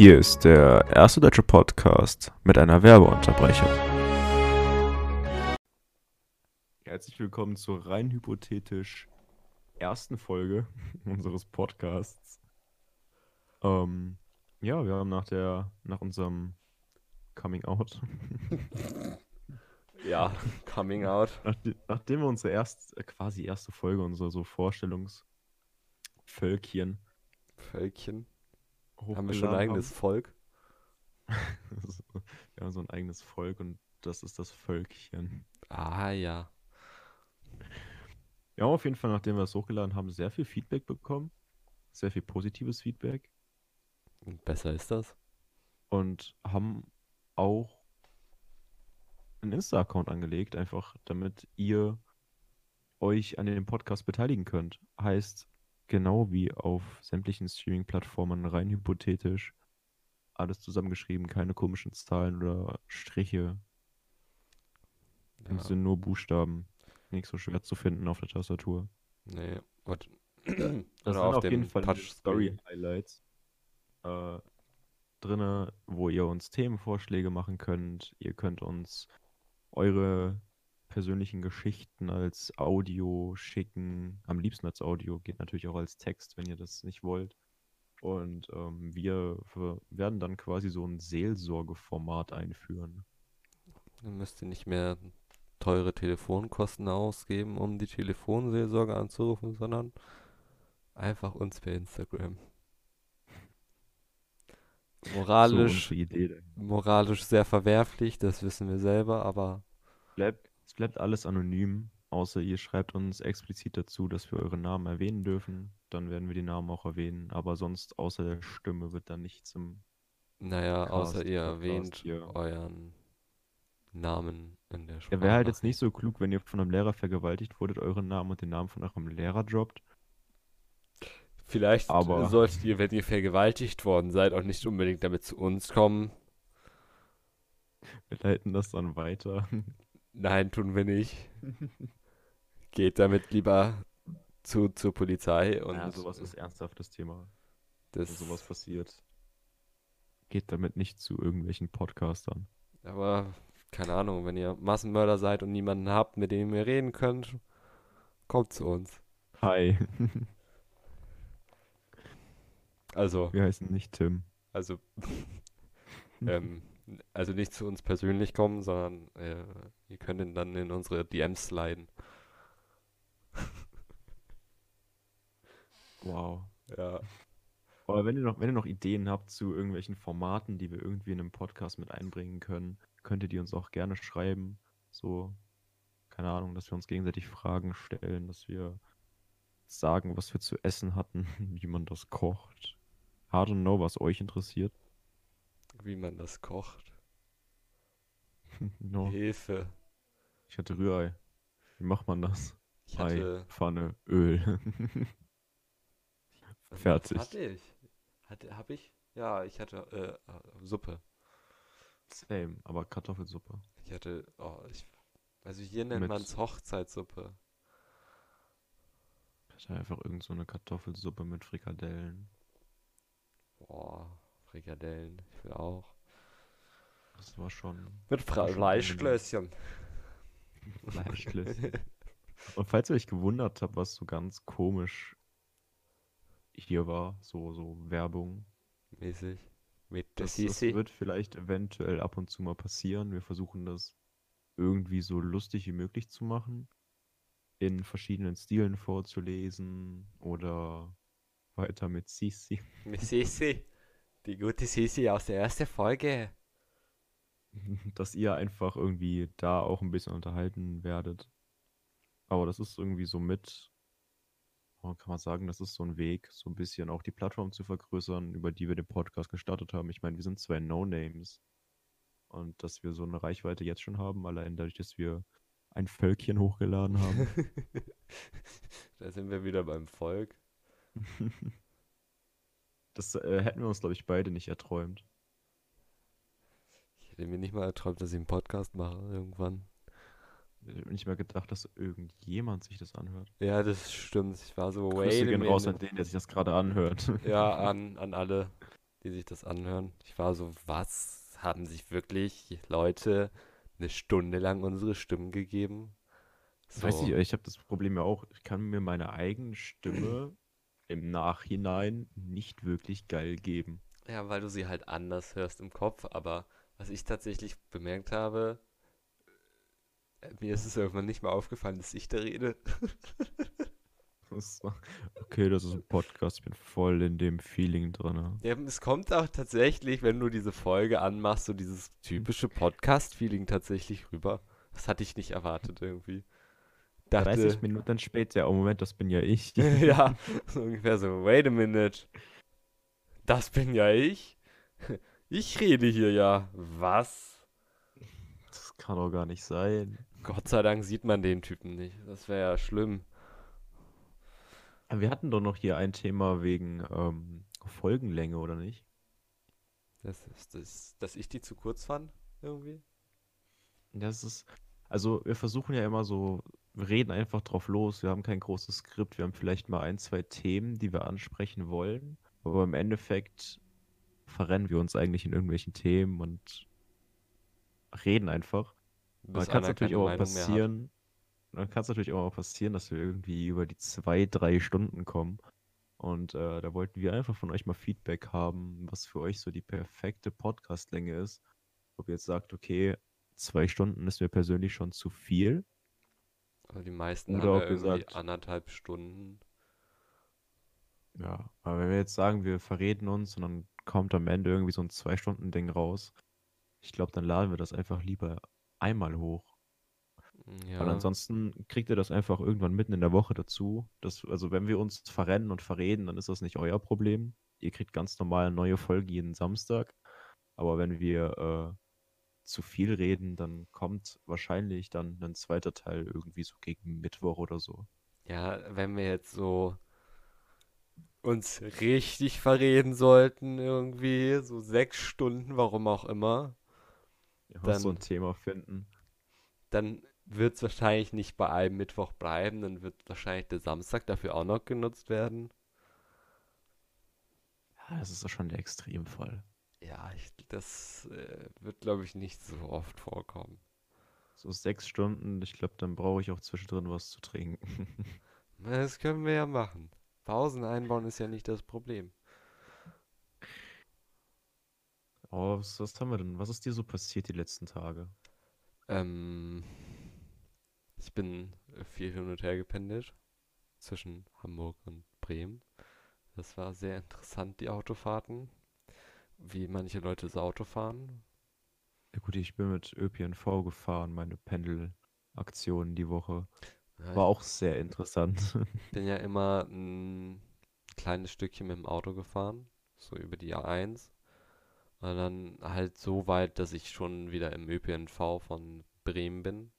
Hier ist der erste deutsche Podcast mit einer Werbeunterbrechung. Herzlich willkommen zur rein hypothetisch ersten Folge unseres Podcasts. Ähm, ja, wir haben nach der, nach unserem Coming Out, Ja, Coming Out. nachdem, wir unsere erst, äh, quasi erste Folge, unsere so Vorstellungsvölkchen Völkchen. Haben wir schon ein eigenes Volk? wir haben so ein eigenes Volk und das ist das Völkchen. Ah ja. Wir haben auf jeden Fall, nachdem wir es hochgeladen haben, sehr viel Feedback bekommen. Sehr viel positives Feedback. Besser ist das. Und haben auch einen Insta-Account angelegt, einfach damit ihr euch an dem Podcast beteiligen könnt. Heißt, genau wie auf sämtlichen Streaming-Plattformen, rein hypothetisch, alles zusammengeschrieben, keine komischen Zahlen oder Striche. Ja. Es sind nur Buchstaben. Nicht so schwer zu finden auf der Tastatur. Nee. Das Oder sind auf auf jeden Fall. Story-Highlights äh, drinne, wo ihr uns Themenvorschläge machen könnt. Ihr könnt uns eure persönlichen Geschichten als Audio schicken. Am liebsten als Audio, geht natürlich auch als Text, wenn ihr das nicht wollt. Und ähm, wir werden dann quasi so ein Seelsorgeformat einführen. dann müsst ihr nicht mehr teure Telefonkosten ausgeben, um die Telefonseelsorge anzurufen, sondern einfach uns per Instagram. So Moralisch, dahinter. moralisch sehr verwerflich, das wissen wir selber, aber Bleibt, es bleibt alles anonym, außer ihr schreibt uns explizit dazu, dass wir eure Namen erwähnen dürfen. Dann werden wir die Namen auch erwähnen, aber sonst außer der Stimme wird dann nichts im. naja, außer Cast, ihr Podcast erwähnt hier. euren Namen in der Ja, wäre halt jetzt nicht so klug, wenn ihr von einem Lehrer vergewaltigt wurdet, euren Namen und den Namen von eurem Lehrer droppt. Vielleicht Aber- solltet ihr, wenn ihr vergewaltigt worden seid, auch nicht unbedingt damit zu uns kommen. Wir leiten das dann weiter. Nein, tun wir nicht. Geht damit lieber zu, zur Polizei und ja, sowas ist ernsthaftes Thema. das. Wenn sowas passiert. Geht damit nicht zu irgendwelchen Podcastern. Aber keine Ahnung, wenn ihr Massenmörder seid und niemanden habt, mit dem ihr reden könnt, kommt zu uns. Hi, Also, wir heißen nicht Tim. also, ähm, also nicht zu uns persönlich kommen, sondern äh, ihr könnt ihn dann in unsere DMs sliden. Wow. Ja. Aber wenn ihr noch, wenn ihr noch Ideen habt zu irgendwelchen Formaten, die wir irgendwie in einem Podcast mit einbringen können, könnt ihr die uns auch gerne schreiben. So, keine Ahnung, dass wir uns gegenseitig Fragen stellen, dass wir sagen, was wir zu essen hatten, wie man das kocht. Hard to know, was euch interessiert. Wie man das kocht. No, Hilfe. Ich hatte Rührei. Wie macht man das? Ich Ei, hatte. Pfanne, Öl. Fertig. Hatte ich? Hatte, hab ich? Ja, ich hatte äh, Suppe. Same, aber Kartoffelsuppe. Ich hatte, oh, ich, also hier nennt man es Hochzeitssuppe. Ich hatte einfach irgend so eine Kartoffelsuppe mit Frikadellen. Boah, Frikadellen, ich will auch. Das war schon Mit. Fleischklößchen. Und falls ihr euch gewundert habt, was so ganz komisch hier war, so, so Werbung, Mäßig. Mit das, das wird vielleicht eventuell ab und zu mal passieren. Wir versuchen das irgendwie so lustig wie möglich zu machen, in verschiedenen Stilen vorzulesen oder weiter mit Sisi. Mit Sisi. Die gute Sisi aus der ersten Folge. dass ihr einfach irgendwie da auch ein bisschen unterhalten werdet. Aber das ist irgendwie so mit, oh, kann man sagen, das ist so ein Weg, so ein bisschen auch die Plattform zu vergrößern, über die wir den Podcast gestartet haben. Ich meine, wir sind zwei No-Names. Und dass wir so eine Reichweite jetzt schon haben, allein dadurch, dass wir ein Völkchen hochgeladen haben. da sind wir wieder beim Volk. Das äh, hätten wir uns, glaube ich, beide nicht erträumt. Ich hätte mir nicht mal erträumt, dass ich einen Podcast mache irgendwann. Ich habe nicht mehr gedacht, dass irgendjemand sich das anhört. Ja, das stimmt. Ich war so, Grüße wait gehen raus an den, der sich das gerade anhört. Ja, an, an alle. die sich das anhören. Ich war so, was haben sich wirklich Leute eine Stunde lang unsere Stimmen gegeben? Ich weiß nicht, So, ich habe das Problem ja auch, ich kann mir meine eigene Stimme im Nachhinein nicht wirklich geil geben. ja, weil du sie halt anders hörst im Kopf, aber was ich tatsächlich bemerkt habe, äh, mir ist es irgendwann nicht mehr aufgefallen, dass ich da rede. Okay, das ist ein Podcast, ich bin voll in dem Feeling drin. Ja, es kommt auch tatsächlich, wenn du diese Folge anmachst, so dieses typische Podcast-Feeling tatsächlich rüber. Das hatte ich nicht erwartet irgendwie. 30 Dachte, Minuten später, oh Moment, das bin ja ich. ja, so ungefähr so, wait a minute. Das bin ja ich. Ich rede hier ja. Was? Das kann doch gar nicht sein. Gott sei Dank sieht man den Typen nicht. Das wäre ja schlimm. Wir hatten doch noch hier ein Thema wegen ähm, Folgenlänge, oder nicht? Das ist, das, dass ich die zu kurz fand, irgendwie. Das ist, also wir versuchen ja immer so, wir reden einfach drauf los, wir haben kein großes Skript, wir haben vielleicht mal ein, zwei Themen, die wir ansprechen wollen, aber im Endeffekt verrennen wir uns eigentlich in irgendwelchen Themen und reden einfach. Bis Dann kann es natürlich auch passieren, dann kann es natürlich auch passieren, dass wir irgendwie über die zwei, drei Stunden kommen. Und äh, da wollten wir einfach von euch mal Feedback haben, was für euch so die perfekte Podcastlänge ist. Ob ihr jetzt sagt, okay, zwei Stunden ist mir persönlich schon zu viel. Also die meisten Oder haben ja irgendwie sagt- anderthalb Stunden. Ja, aber wenn wir jetzt sagen, wir verreden uns und dann kommt am Ende irgendwie so ein Zwei-Stunden-Ding raus, ich glaube, dann laden wir das einfach lieber einmal hoch. Ja. Weil ansonsten kriegt ihr das einfach irgendwann mitten in der Woche dazu. Das, also wenn wir uns verrennen und verreden, dann ist das nicht euer Problem. Ihr kriegt ganz normal eine neue Folge jeden Samstag. Aber wenn wir äh, zu viel reden, dann kommt wahrscheinlich dann ein zweiter Teil irgendwie so gegen Mittwoch oder so. Ja, wenn wir jetzt so uns richtig verreden sollten, irgendwie, so sechs Stunden, warum auch immer, Ja, so Dann- ein Thema finden. dann wird es wahrscheinlich nicht bei einem Mittwoch bleiben, dann wird wahrscheinlich der Samstag dafür auch noch genutzt werden. Ja, das ist doch schon der Extremfall. Ja, ich, das äh, wird, glaube ich, nicht so oft vorkommen. So sechs Stunden, ich glaube, dann brauche ich auch zwischendrin was zu trinken. Das können wir ja machen. Pausen einbauen ist ja nicht das Problem. Aber was, was haben wir denn? Was ist dir so passiert die letzten Tage? Ähm, ich bin viel hin und her gependelt zwischen Hamburg und Bremen. Das war sehr interessant, die Autofahrten. Wie manche Leute das Auto fahren. Ja gut, ich bin mit ÖPNV gefahren, meine Pendelaktion die Woche. Ja, War auch sehr interessant. ich bin ja immer ein kleines Stückchen mit dem Auto gefahren, so über die A1. Und dann halt so weit, dass ich schon wieder im ÖPNV von Bremen bin.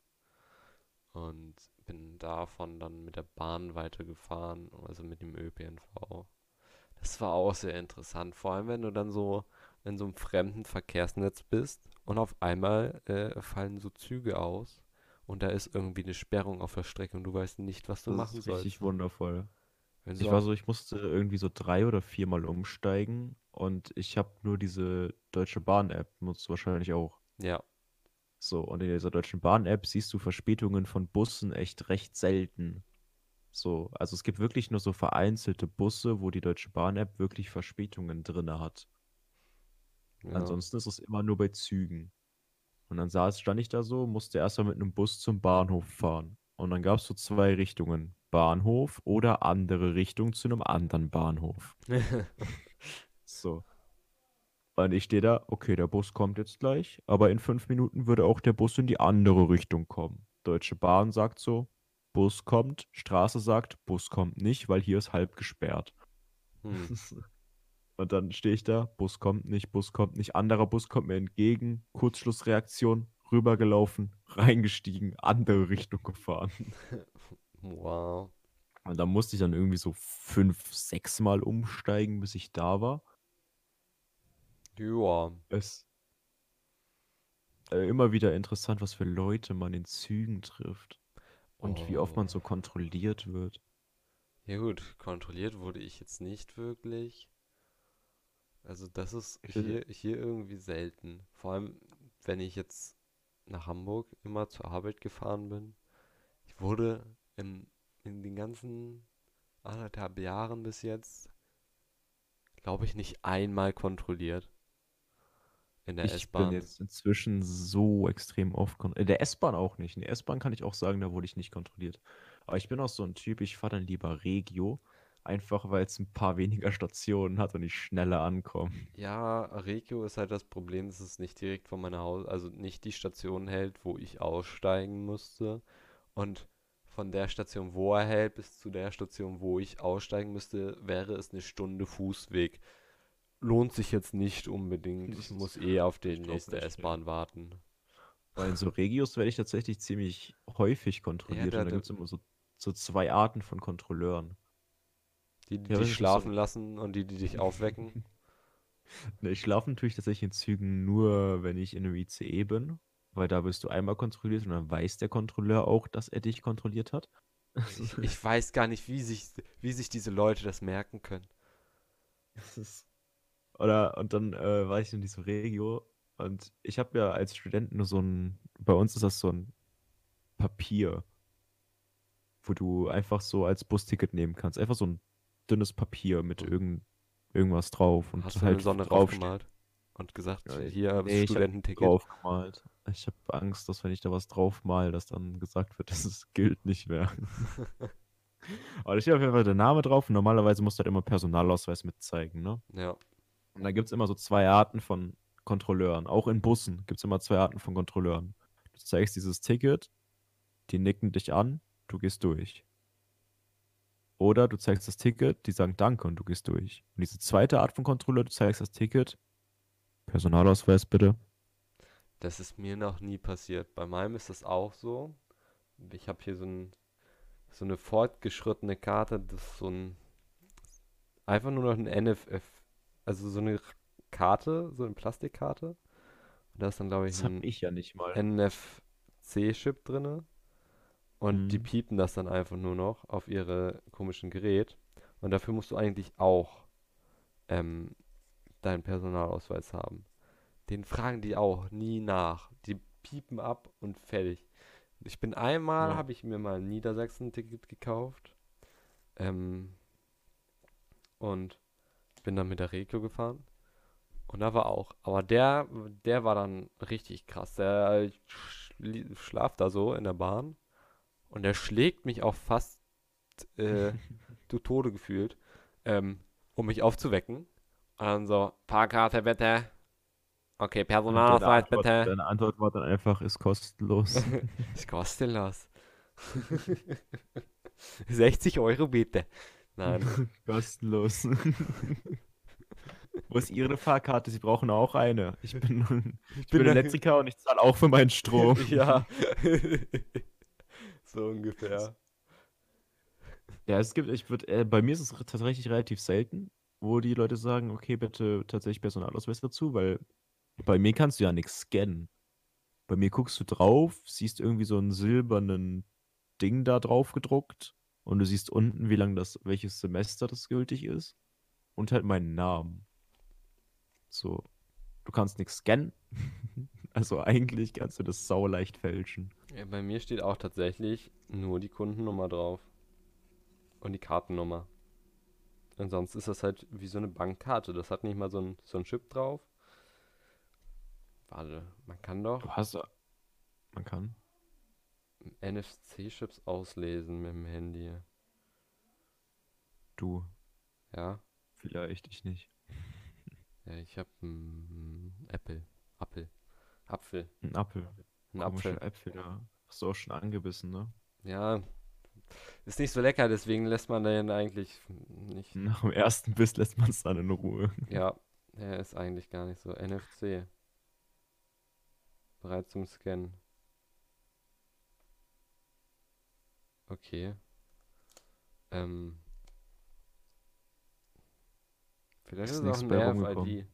Und bin davon dann mit der Bahn weitergefahren, also mit dem ÖPNV. Das war auch sehr interessant, vor allem wenn du dann so in so einem fremden Verkehrsnetz bist und auf einmal äh, fallen so Züge aus und da ist irgendwie eine Sperrung auf der Strecke und du weißt nicht, was du Das machen ist richtig sollst. wundervoll. Wenn Ich du war so, ich musste irgendwie so drei oder viermal umsteigen und ich habe nur diese Deutsche Bahn-App, nutzt du wahrscheinlich auch. ja, So, und in dieser Deutschen Bahn-App siehst du Verspätungen von Bussen echt recht selten. So, also es gibt wirklich nur so vereinzelte Busse, wo die Deutsche Bahn-App wirklich Verspätungen drinne hat. ja. Ansonsten ist es immer nur bei Zügen. Und dann saß, stand ich da so, musste erstmal mit einem Bus zum Bahnhof fahren. Und dann gab es so zwei Richtungen. Bahnhof oder andere Richtung zu einem anderen Bahnhof. So. Und ich stehe da, okay, der Bus kommt jetzt gleich, aber in fünf Minuten würde auch der Bus in die andere Richtung kommen. Deutsche Bahn sagt so, Bus kommt, Straße sagt, Bus kommt nicht, weil hier ist halb gesperrt. Hm. Und dann stehe ich da, Bus kommt nicht, Bus kommt nicht, anderer Bus kommt mir entgegen, Kurzschlussreaktion, rübergelaufen, reingestiegen, andere Richtung gefahren. Wow. Und da musste ich dann irgendwie so fünf, sechs Mal umsteigen, bis ich da war. Ja. Es äh, immer wieder interessant, was für Leute man in Zügen trifft und wie oft man Oh. so kontrolliert wird. Ja gut, kontrolliert wurde ich jetzt nicht wirklich. Also das ist hier, hier irgendwie selten. Vor allem, wenn ich jetzt nach Hamburg immer zur Arbeit gefahren bin. Ich wurde in, in den ganzen anderthalb Jahren bis jetzt, glaube ich, nicht einmal kontrolliert in der ich bin S-Bahn. jetzt inzwischen so extrem oft kon in der S-Bahn auch nicht. In der S-Bahn kann ich auch sagen, da wurde ich nicht kontrolliert. Aber ich bin auch so ein Typ, ich fahre dann lieber Regio, einfach weil es ein paar weniger Stationen hat und ich schneller ankomme. Ja, Regio ist halt das Problem, dass es nicht direkt vor meiner Haus, also nicht die Station hält, wo ich aussteigen musste. Und von der Station, wo er hält, bis zu der Station, wo ich aussteigen müsste, wäre es eine Stunde Fußweg. Lohnt sich jetzt nicht unbedingt. Ich muss eh auf die nächste ja. S-Bahn warten. Weil in so Regios werde ich tatsächlich ziemlich häufig Ja, kontrolliert und da, da da, gibt es immer so, so zwei Arten von Kontrolleuren. Die, die Ja, dich ist so. schlafen lassen und die, die dich aufwecken. Ich schlafe natürlich tatsächlich in Zügen nur, wenn ich in einem ICE bin, weil da wirst du einmal kontrolliert und dann weiß der Kontrolleur auch, dass er dich kontrolliert hat. Ich, ich weiß gar nicht, wie sich, wie sich diese Leute das merken können. das ist oder und dann äh, war ich in dieser Regio und ich habe ja als Student nur so ein, bei uns ist das so ein Papier, wo du einfach so als Busticket nehmen kannst. Einfach so ein dünnes Papier mit irgend, irgendwas drauf und hast du eine halt Sonne draufgemalt und gesagt, Ja, ich- hier, nee, Studententicket. Ich habe Angst, dass wenn ich da was drauf mal, dass dann gesagt wird, dass es gilt nicht mehr. Aber da steht auf jeden Fall der Name drauf und normalerweise musst du halt immer Personalausweis mitzeigen, ne? Ja, Und da gibt es immer so zwei Arten von Kontrolleuren. Auch in Bussen gibt es immer zwei Arten von Kontrolleuren. Du zeigst dieses Ticket, die nicken dich an, du gehst durch. Oder du zeigst das Ticket, die sagen Danke und du gehst durch. Und diese zweite Art von Kontrolleur, du zeigst das Ticket, Personalausweis bitte. das ist mir noch nie passiert. Bei meinem ist das auch so. Ich habe hier so, ein, so eine fortgeschrittene Karte, das ist so ein, einfach nur noch ein NFF, also so eine Karte, so eine Plastikkarte. Und da ist dann, glaube ich, Das habe ein ich ja nicht mal. NFC-Chip drinne. Und die Mhm. piepen das dann einfach nur noch auf ihre komischen Gerät. Und dafür musst du eigentlich auch ähm, deinen Personalausweis haben. Den fragen die auch nie nach. Die piepen ab und fertig. Ich bin einmal, Ja. habe ich mir mal ein Niedersachsen-Ticket gekauft. Ähm, und bin dann mit der Regio gefahren. Und da war auch, aber der, der war dann richtig krass. Der schli- schlaft da so in der Bahn und der schlägt mich auch fast äh, zu Tode gefühlt, ähm, um mich aufzuwecken. Und dann so, Fahrkarte bitte. Okay, Personalausweis bitte. deine Antwort war dann einfach, ist kostenlos. Denn das? 60 Euro bitte. Nein. kostenlos. Wo ist Ihre Fahrkarte? Sie brauchen auch eine. Ich bin, ich bin bin- Elektriker und ich zahle auch für meinen Strom. ja. So ungefähr. Ja, es gibt, ich würde, äh, bei mir ist es tatsächlich relativ selten, wo die Leute sagen, okay, bitte tatsächlich Personalausweis dazu, weil bei mir kannst du ja nichts scannen. Bei mir guckst du drauf, siehst irgendwie so einen silbernen Ding da drauf gedruckt und du siehst unten, wie lang das, welches Semester das gültig ist und halt meinen Namen. So, du kannst nichts scannen. Also eigentlich kannst du das sauleicht fälschen. Ja, bei mir steht auch tatsächlich nur die Kundennummer drauf. Und die Kartennummer. Und sonst ist das halt wie so eine Bankkarte. Das hat nicht mal so ein, so ein Chip drauf. Warte, man kann doch Du hast, man kann. NFC-Chips auslesen mit dem Handy. Du, Ja, vielleicht, ich nicht. ja ich habe Apple. Apple. Apfel. Ein Apfel. Ein Komische Apfel. Äpfel, da hast du auch schon angebissen, ne? Ja, ist nicht so lecker, deswegen lässt man den eigentlich nicht. Nach dem ersten Biss lässt man es dann in Ruhe. Ja, er ist eigentlich gar nicht so. NFC. Bereit zum Scannen. Okay. Ähm. Vielleicht Ist ist es auch ein bei rumgekommen. RFID.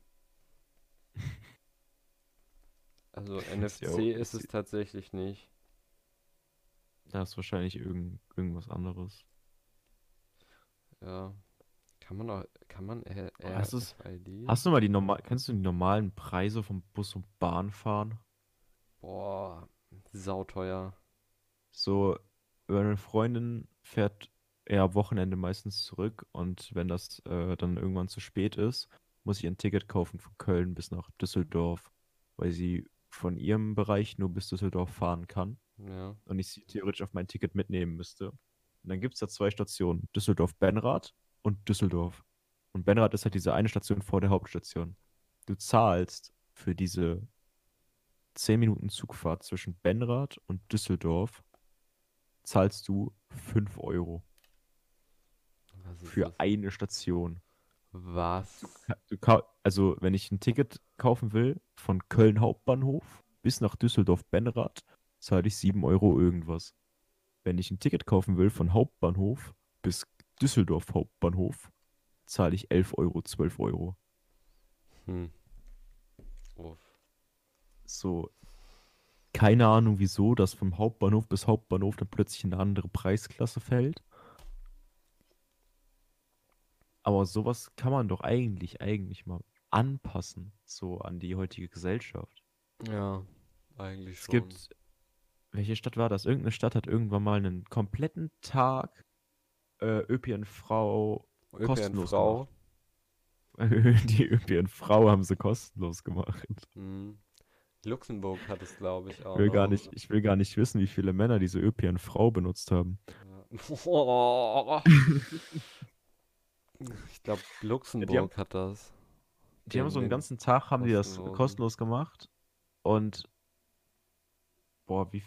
Also NFC auch- ist es tatsächlich nicht. Da ist wahrscheinlich irgend, irgendwas anderes. Ja. Kann man auch, kann man R Oh, RFID? hast du mal die normal, kennst du die normalen Preise vom Bus und Bahn fahren? Boah, sauteuer. So, meine Freundin fährt eher am Wochenende meistens zurück und wenn das äh, dann irgendwann zu spät ist, muss ich ein Ticket kaufen von Köln bis nach Düsseldorf, weil sie von ihrem Bereich nur bis Düsseldorf fahren kann Ja. und ich sie theoretisch auf mein Ticket mitnehmen müsste. Und dann gibt es da zwei Stationen, Düsseldorf-Benrath und Düsseldorf. Und Benrath ist halt diese eine Station vor der Hauptstation. Du zahlst für diese 10 Minuten Zugfahrt zwischen Benrath und Düsseldorf, zahlst du 5 Euro für das? eine Station. Was? Du kau- also, wenn ich ein Ticket kaufen will von Köln Hauptbahnhof bis nach Düsseldorf-Benrath, zahle ich 7 Euro irgendwas. Wenn ich ein Ticket kaufen will von Hauptbahnhof bis Düsseldorf Hauptbahnhof, zahle ich 11 Euro, 12 Euro. Hm. Uff. So, keine Ahnung wieso, das vom Hauptbahnhof bis Hauptbahnhof dann plötzlich in eine andere Preisklasse fällt. Aber sowas kann man doch eigentlich, eigentlich mal anpassen, so an die heutige Gesellschaft. Ja, eigentlich Es schon. gibt, welche Stadt war das? Irgendeine Stadt hat irgendwann mal einen kompletten Tag äh, ÖPNV kostenlos ÖPNV. Die ÖPNV haben sie kostenlos gemacht. Hm. Luxemburg hat es, glaube ich, auch Ich will gar nicht, ich will gar nicht wissen, wie viele Männer diese ÖPNV benutzt haben. Ja. Ich glaube, Luxemburg hat das. Die haben so einen ganzen Tag haben die das kostenlos gemacht und boah, wie,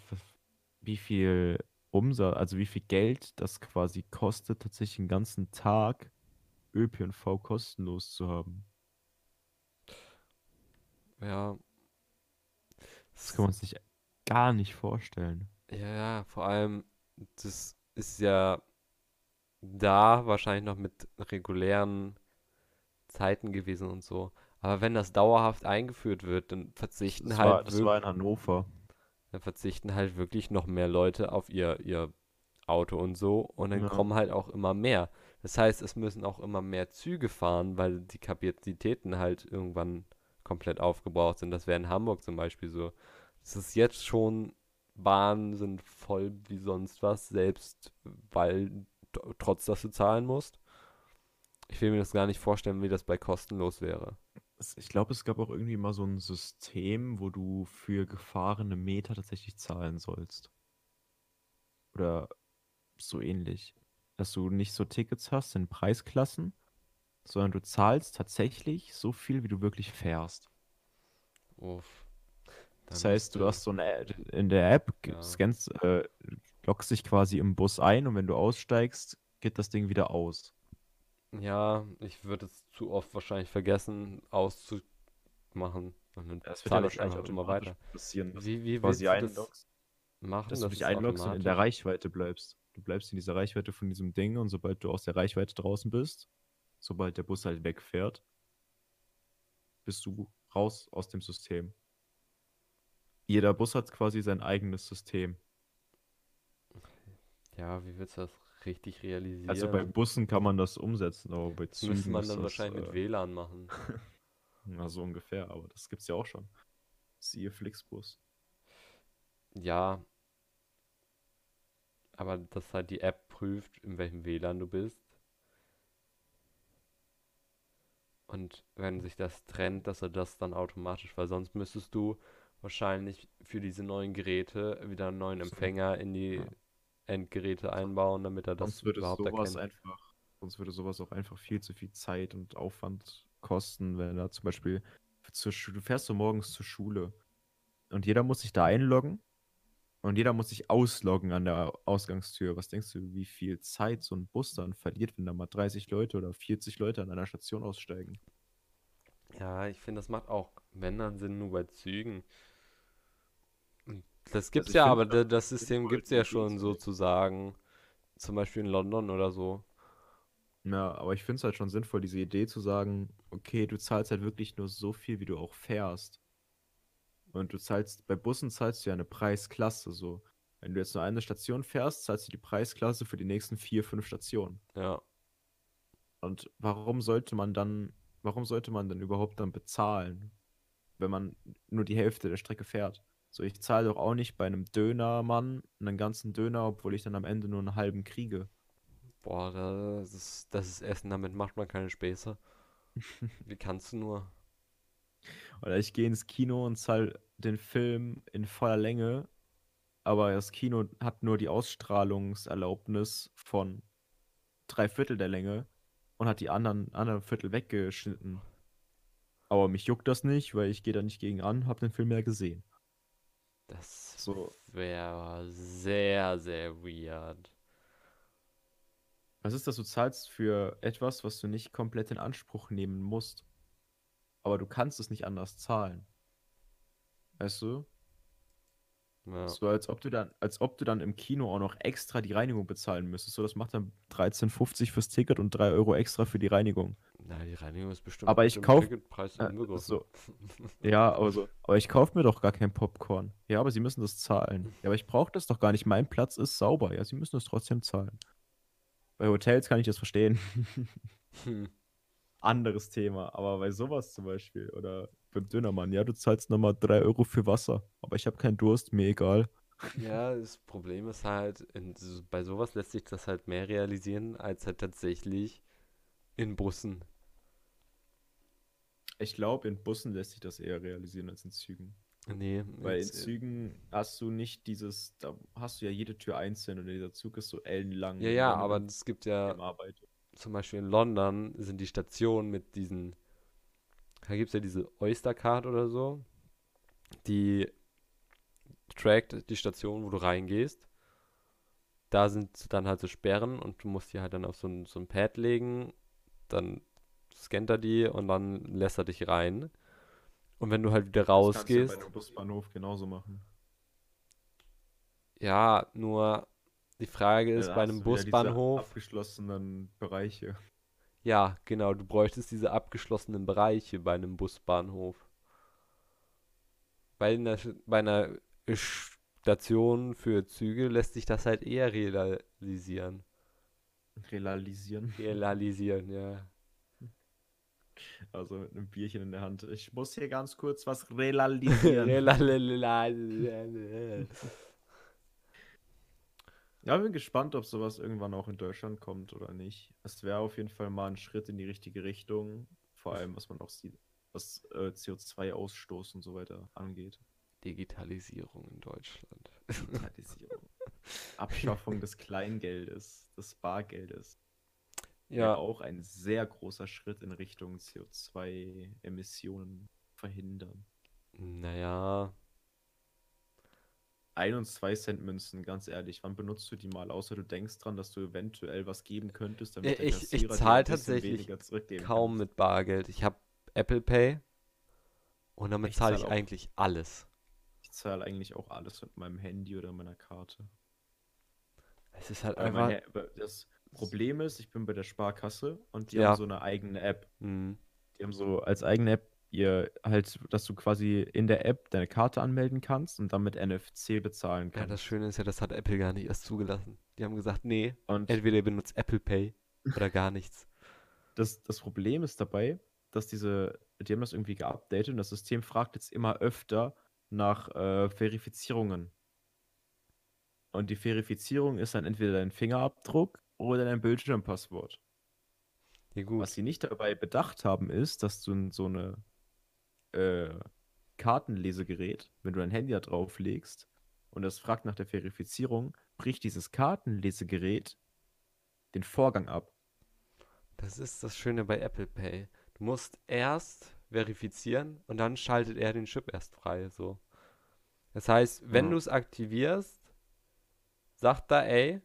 wie viel Umsatz, also wie viel Geld das quasi kostet, tatsächlich einen ganzen Tag ÖPNV kostenlos zu haben. Ja. Das kann man sich gar nicht vorstellen. Ja, ja, vor allem, das ist ja da wahrscheinlich noch mit regulären Zeiten gewesen und so. Aber wenn das dauerhaft eingeführt wird, dann verzichten Das halt war, das war in Hannover. dann verzichten halt wirklich noch mehr Leute auf ihr, ihr Auto und so und dann Ja. kommen halt auch immer mehr. Das heißt, es müssen auch immer mehr Züge fahren, weil die Kapazitäten halt irgendwann komplett aufgebraucht sind. Das wäre in Hamburg zum Beispiel so. Es ist jetzt schon, Bahnen sind voll wie sonst was, selbst weil trotz dass du zahlen musst. Ich will mir das gar nicht vorstellen, wie das bei kostenlos wäre. Ich glaube, es gab auch irgendwie mal so ein System, wo du für gefahrene Meter tatsächlich zahlen sollst. Oder so ähnlich. Dass du nicht so Tickets hast in Preisklassen, sondern du zahlst tatsächlich so viel, wie du wirklich fährst. Uff. Das heißt, du hast so eine App, in der App, Ja. scannst, äh, loggst dich quasi im Bus ein und wenn du aussteigst, geht das Ding wieder aus. Ja, ich würde es zu oft wahrscheinlich vergessen auszumachen. Und dann Das wird ja wahrscheinlich einfach immer weiter. passieren, Wie, du wie willst du das machen, dass du dass dich es einloggst und in der. Reichweite bleibst. Du bleibst in dieser Reichweite von diesem Ding und sobald du aus der Reichweite draußen bist, sobald der Bus halt wegfährt, bist du raus aus dem System. Jeder Bus hat quasi sein eigenes System. Ja, wie willst du das richtig realisieren? Also bei Bussen kann man das umsetzen, aber bei das müsste Zügen man dann das, wahrscheinlich mit äh, WLAN machen. na, so ungefähr, aber das gibt's ja auch schon. Siehe Flixbus. Ja, aber dass halt die App prüft, in welchem WLAN du bist. Und wenn sich das trennt, dass er das dann automatisch, weil sonst müsstest du wahrscheinlich für diese neuen Geräte wieder einen neuen Empfänger in die ja. Endgeräte einbauen, damit er das Sonst würde überhaupt sowas erkennt. einfach, sonst würde sowas auch einfach viel zu viel Zeit und Aufwand kosten, wenn da zum Beispiel zur Schu- du fährst so morgens zur Schule und jeder muss sich da einloggen und jeder muss sich ausloggen an der Ausgangstür. Was denkst du, wie viel Zeit so ein Bus dann verliert, wenn da mal 30 Leute oder 40 Leute an einer Station aussteigen? Ja, ich finde, das macht auch, wenn dann Sinn, nur bei Zügen. Das Also gibt's ich ja, aber es da- auch das System gibt's ja schon sozusagen. Zum Beispiel in London oder so. Ja, aber ich finde es halt schon sinnvoll, diese Idee zu sagen, okay, du zahlst halt wirklich nur so viel, wie du auch fährst. Und du zahlst, bei Bussen zahlst du ja eine Preisklasse so. Wenn du jetzt nur eine Station fährst, zahlst du die Preisklasse für die nächsten vier, fünf Stationen. Ja. Und warum sollte man dann, warum sollte man denn überhaupt dann bezahlen, wenn man nur die Hälfte der Strecke fährt? So, ich zahle doch auch nicht bei einem Dönermann einen ganzen Döner, obwohl ich dann am Ende nur einen halben kriege. Boah, das ist, das ist Essen, damit macht man keine Späße. Wie kannst du nur? Oder ich gehe ins Kino und zahle den Film in voller Länge, aber das Kino hat nur die Ausstrahlungserlaubnis von drei Viertel der Länge und hat die anderen, anderen Viertel weggeschnitten. Aber mich juckt das nicht, weil ich gehe da nicht gegen an, habe den Film ja gesehen. Das So, wäre sehr, sehr weird. was ist das? Du zahlst für etwas, was du nicht komplett in Anspruch nehmen musst. Aber du kannst es nicht anders zahlen. Weißt du? Ja. So als ob du dann, als ob du dann im Kino auch noch extra die Reinigung bezahlen müsstest. So, das macht dann 13,50 fürs Ticket und 3 Euro extra für die Reinigung. Na, die Reinigung ist bestimmt Aber ich dem kauf- Ticketpreis Äh, so. Ja, aber so. Aber ich kaufe mir doch gar kein Popcorn. Ja, aber sie müssen das zahlen. Ja, aber ich brauche das doch gar nicht. Mein Platz ist sauber. Ja, sie müssen es trotzdem zahlen. Bei Hotels kann ich das verstehen. Hm. Anderes Thema. Aber bei sowas zum Beispiel oder beim Dönermann, ja, du zahlst nochmal 3 Euro für Wasser. Aber ich habe keinen Durst, mir egal. Ja, das Problem ist halt, in, so- bei sowas lässt sich das halt mehr realisieren, als halt tatsächlich in Bussen. Ich glaube, in Bussen lässt sich das eher realisieren als in Zügen. Nee, Weil in Zügen hast du nicht dieses, da hast du ja jede Tür einzeln und dieser Zug ist so ellenlang. ja, ja, aber es gibt ja zum Beispiel in London sind die Stationen mit diesen, gibt es ja diese Oyster-Card oder so, die trackt die Station, wo du reingehst. Da sind dann halt so Sperren und du musst die halt dann auf so ein, so ein Pad legen, dann scannt er die und dann lässt er dich rein. Und wenn du halt wieder Das kannst du ja rausgehst, bei einem Busbahnhof genauso machen. ja, nur die Frage ist Ja, bei einem Busbahnhof, abgeschlossenen Bereiche. Ja, genau, du bräuchtest diese abgeschlossenen Bereiche bei einem Busbahnhof. Bei einer, Sch- bei einer Station für Züge lässt sich das halt eher realisieren. Realisieren. Realisieren, ja. Also mit einem Bierchen in der Hand. Ich muss hier ganz kurz was realisieren. Ja, bin gespannt, ob sowas irgendwann auch in Deutschland kommt oder nicht. Es wäre auf jeden Fall mal ein Schritt in die richtige Richtung. Vor allem, was man auch sieht, was äh, CO2-Ausstoß und so weiter angeht. Digitalisierung in Deutschland. Digitalisierung. Abschaffung des Kleingeldes, des Bargeldes. Ja, wäre auch ein sehr großer Schritt in Richtung CO2-Emissionen verhindern. naja, 1 und 2 Cent Münzen, ganz ehrlich, wann benutzt du die mal, außer du denkst dran, dass du eventuell was geben könntest, damit der Ich- ich Kassierer dir zahl ein bisschen tatsächlich kaum kann. mit Bargeld. Ich habe Apple Pay und damit Ich zahle zahl ich auch. eigentlich alles. Ich zahle eigentlich auch alles mit meinem Handy oder meiner Karte. Es ist halt Weil einfach. mein, Ha- das Problem ist, ich bin bei der Sparkasse und die Ja. haben so eine eigene App. Hm. Die haben so als eigene App ihr halt, dass du quasi in der App deine Karte anmelden kannst und dann mit NFC bezahlen Ja, kannst. das Schöne ist ja, das hat Apple gar nicht erst zugelassen. Die haben gesagt, nee, und entweder ihr benutzt Apple Pay oder gar nichts. das, das Problem ist dabei, dass diese, die haben das irgendwie geupdatet und das System fragt jetzt immer öfter nach äh, Verifizierungen. Und die Verifizierung ist dann entweder dein Fingerabdruck oder dein Bildschirmpasswort. Ja, gut. Was sie nicht dabei bedacht haben, ist, dass du so eine äh, Kartenlesegerät, wenn du dein Handy da drauf legst und das fragt nach der Verifizierung, bricht dieses Kartenlesegerät den Vorgang ab. Das ist das Schöne bei Apple Pay. Du musst erst verifizieren und dann schaltet er den Chip erst frei. So. Das heißt, wenn Ja. du es aktivierst, sagt er, ey,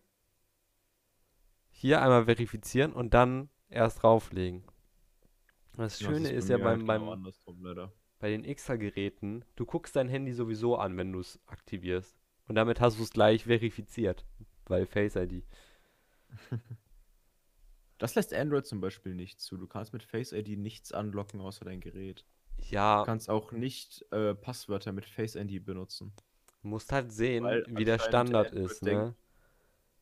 hier einmal verifizieren und dann erst drauflegen. Das Ja, Schöne bei ist ja mir halt beim, genau beim, leider. bei den Extra-Geräten, du guckst dein Handy sowieso an, wenn du es aktivierst. Und damit hast du es gleich verifiziert. Weil Face ID. Das lässt Android zum Beispiel nicht zu. Du kannst mit Face ID nichts anlocken außer dein Gerät. Ja, Du kannst auch nicht äh, Passwörter mit Face ID benutzen. du musst halt sehen, Weil wie der Standard Android ist, denkt- ne?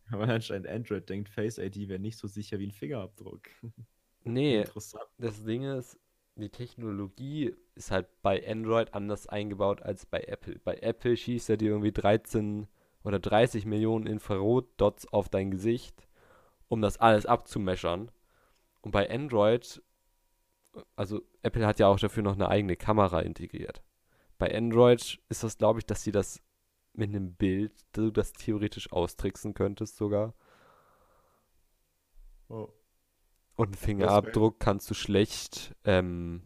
Weil anscheinend Android denkt, Face ID wäre nicht so sicher wie ein Fingerabdruck. Nee, das Ding ist, die Technologie ist halt bei Android anders eingebaut als bei Apple. Bei Apple schießt er dir irgendwie 13 oder 30 Millionen Infrarot-Dots auf dein Gesicht, um das alles abzumeschern. Und bei Android, also Apple hat ja auch dafür noch eine eigene Kamera integriert. Bei Android ist das, glaube ich, dass sie das mit einem Bild, du das theoretisch austricksen könntest sogar. Oh. Und einen Fingerabdruck kannst du schlecht ähm,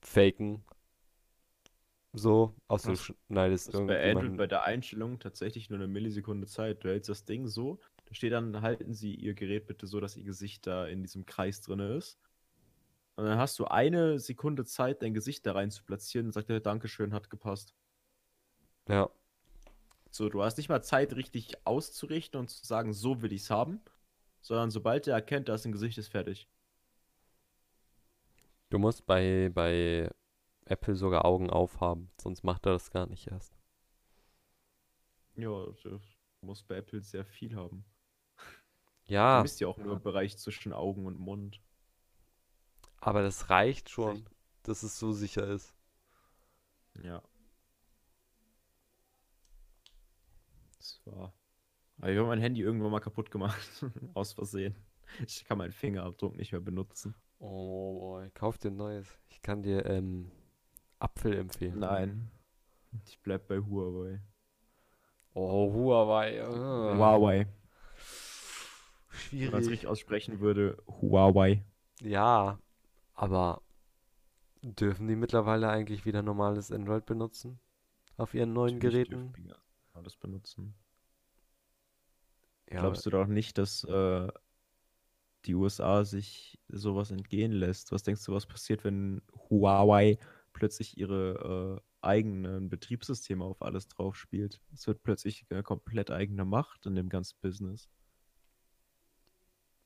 faken. So, außer du Was- schneidest Das ist bei Android bei der Einstellung tatsächlich nur eine Millisekunde Zeit. Du hältst das Ding so, da steht dann, halten Sie Ihr Gerät bitte so, dass Ihr Gesicht da in diesem Kreis drin ist. Und dann hast du eine Sekunde Zeit, dein Gesicht da rein zu platzieren und sagt er, Dankeschön, hat gepasst. Ja, So, du hast nicht mal Zeit, richtig auszurichten und zu sagen, so will ich es haben, sondern sobald er erkennt, da ist ein Gesicht, ist fertig. du musst bei, bei Apple sogar Augen aufhaben, sonst macht er das gar nicht erst. Ja, du musst bei Apple sehr viel haben. Du Ja, misst ja auch nur im Bereich zwischen Augen und Mund. aber das reicht schon, dass es so sicher ist. Ja. Das war. Aber ich habe mein Handy irgendwann mal kaputt gemacht. Aus Versehen. Ich kann meinen Fingerabdruck nicht mehr benutzen. Oh boy, kauf dir ein neues. Ich kann dir ähm, Apfel empfehlen. Nein. Ich bleib bei Huawei. Oh, Huawei. äh, Huawei. Wenn man es Schwierig. richtig aussprechen würde, Huawei. Ja, aber dürfen die mittlerweile eigentlich wieder normales Android benutzen? Auf ihren neuen Natürlich Geräten? alles benutzen. Ja, Glaubst du doch nicht, dass äh, die USA sich sowas entgehen lässt? Was denkst du, was passiert, wenn Huawei plötzlich ihre äh, eigenen Betriebssysteme auf alles drauf spielt? Es wird plötzlich eine komplett eigene Macht in dem ganzen Business.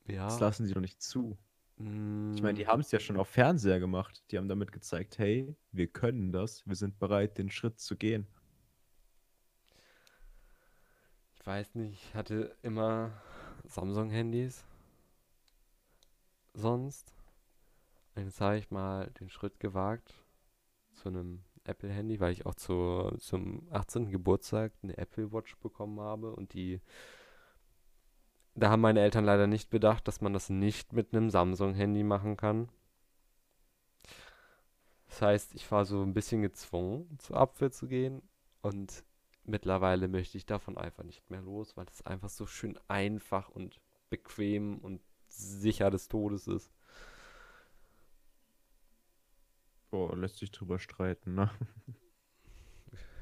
Das ja. lassen sie doch nicht zu. Ich meine, die mm, haben es ja schon auf Fernseher gemacht. Die haben damit gezeigt, hey, wir können das, wir sind bereit, den Schritt zu gehen. Ich weiß nicht, ich hatte immer Samsung-Handys. Sonst. Und jetzt habe ich mal den Schritt gewagt zu einem Apple-Handy, weil ich auch zu, zum 18. Geburtstag eine Apple Watch bekommen habe und die. Da haben meine Eltern leider nicht bedacht, dass man das nicht mit einem Samsung-Handy machen kann. Das heißt, ich war so ein bisschen gezwungen, zu Apfel zu gehen und mittlerweile möchte ich davon einfach nicht mehr los, weil es einfach so schön einfach und bequem und sicher des Todes ist. Boah, lässt sich drüber streiten, ne?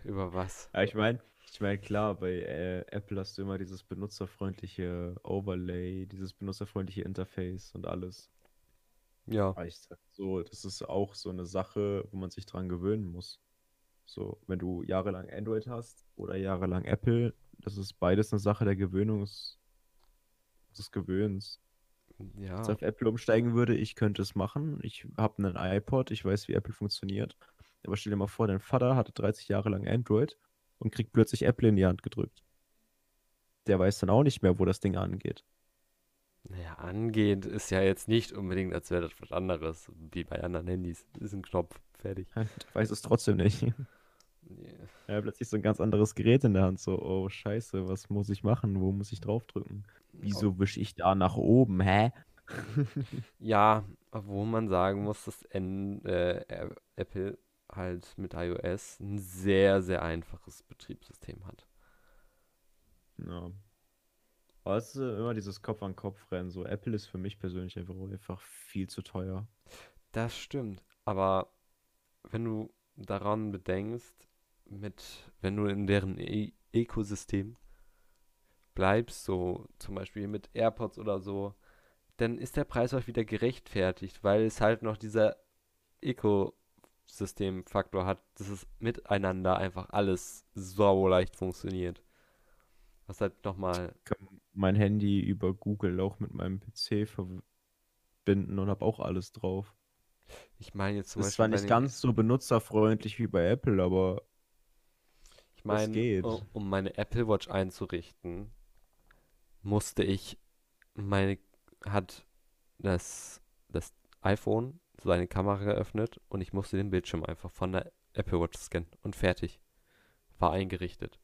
Über was? Ja, ich meine, ich meine, klar, bei äh, Apple hast du immer dieses benutzerfreundliche Overlay, dieses benutzerfreundliche Interface und alles. Ja, Aber ich sag so, das ist auch so eine Sache, wo man sich dran gewöhnen muss. So, wenn du jahrelang Android hast oder jahrelang Apple, das ist beides eine Sache der Gewöhnungs, des Gewöhns. Wenn ja, ich auf Apple umsteigen würde, ich könnte es machen. Ich habe einen iPod, ich weiß, wie Apple funktioniert. Aber stell dir mal vor, dein Vater hatte 30 Jahre lang Android und kriegt plötzlich Apple in die Hand gedrückt. Der weiß dann auch nicht mehr, wo das Ding angeht. Naja, angehend ist ja jetzt nicht unbedingt, als wäre das was anderes, wie bei anderen Handys. Ist ein Knopf, fertig. Der weiß es trotzdem nicht. Er hat plötzlich so ein ganz anderes Gerät in der Hand. So, oh Scheiße, was muss ich machen? Wo muss ich draufdrücken? Wieso wische ich da nach oben? Hä? Ja, obwohl man sagen muss, dass N äh, Apple halt mit iOS ein sehr, sehr einfaches Betriebssystem hat. Ja. Aber es ist äh, immer dieses Kopf-an-Kopf-Rennen. So, Apple ist für mich persönlich einfach, einfach viel zu teuer. Das stimmt. Aber wenn du daran bedenkst, mit, wenn du in deren e Ökosystem bleibst, so zum Beispiel mit AirPods oder so, dann ist der Preis auch wieder gerechtfertigt, weil es halt noch dieser Ökosystem-Faktor hat, dass es miteinander einfach alles so leicht funktioniert. Was halt nochmal, kann mein Handy über Google auch mit meinem PC verbinden und habe auch alles drauf. ich meine jetzt zum Ist Beispiel zwar bei nicht ganz so benutzerfreundlich wie bei Apple, aber Ich meine, um meine Apple Watch einzurichten, musste ich meine, hat das, das iPhone seine Kamera geöffnet und ich musste den Bildschirm einfach von der Apple Watch scannen und fertig. War eingerichtet.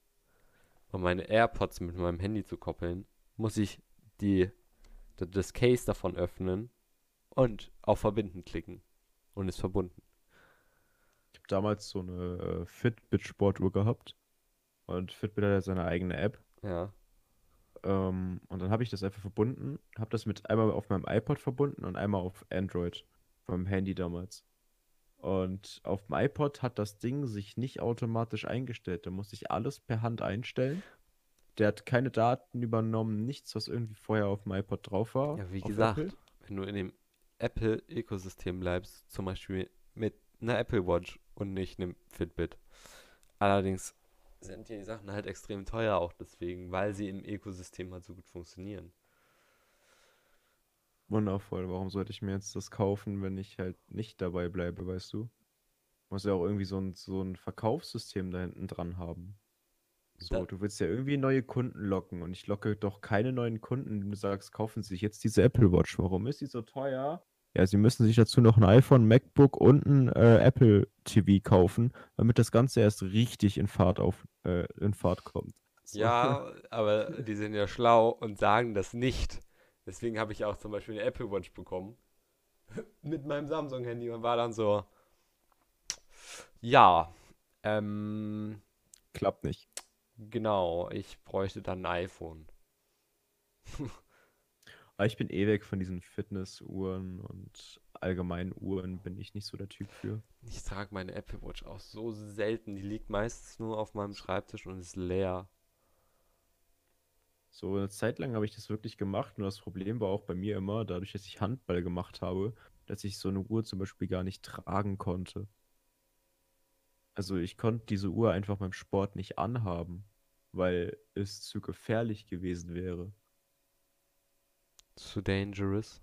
Um meine AirPods mit meinem Handy zu koppeln, muss ich die, das Case davon öffnen und auf Verbinden klicken. Und ist verbunden. Ich habe damals so eine äh, Fitbit-Sportuhr gehabt. Und Fitbit hat ja seine eigene App. Ja. Ähm, und dann habe ich das einfach verbunden. Habe das mit einmal auf meinem iPod verbunden und einmal auf Android. Vom Handy damals. Und auf dem iPod hat das Ding sich nicht automatisch eingestellt. Da musste ich alles per Hand einstellen. Der hat keine Daten übernommen, nichts, was irgendwie vorher auf dem iPod drauf war. Ja, wie gesagt, Apple. wenn du in dem Apple-Ökosystem bleibst, zum Beispiel mit einer Apple Watch und nicht einem Fitbit. Allerdings sind die Sachen halt extrem teuer auch deswegen, weil sie im Ökosystem halt so gut funktionieren. Wundervoll. Warum sollte ich mir jetzt das kaufen, wenn ich halt nicht dabei bleibe, weißt du? Muss ja auch irgendwie so ein, so ein Verkaufssystem da hinten dran haben. So, du willst ja irgendwie neue Kunden locken und ich locke doch keine neuen Kunden, du sagst, kaufen Sie sich jetzt diese Apple Watch. Warum ist die so teuer? Ja, Sie müssen sich dazu noch ein iPhone, MacBook und ein äh, Apple TV kaufen, damit das Ganze erst richtig in Fahrt auf, äh, in Fahrt kommt. So. ja, aber die sind ja schlau und sagen das nicht. Deswegen habe ich auch zum Beispiel eine Apple Watch bekommen. Mit meinem Samsung-Handy und war dann so, ja, ähm, Klappt nicht. Genau, ich bräuchte dann ein iPhone. Aber ich bin eh weg von diesen Fitnessuhren und allgemeinen Uhren bin ich nicht so der Typ für. Ich trage meine Apple Watch auch so selten. Die liegt meistens nur auf meinem Schreibtisch und ist leer. So eine Zeit lang habe ich das wirklich gemacht, nur das Problem war auch bei mir immer, dadurch, dass ich Handball gemacht habe, dass ich so eine Uhr zum Beispiel gar nicht tragen konnte. Also ich konnte diese Uhr einfach beim Sport nicht anhaben, weil es zu gefährlich gewesen wäre. Zu dangerous.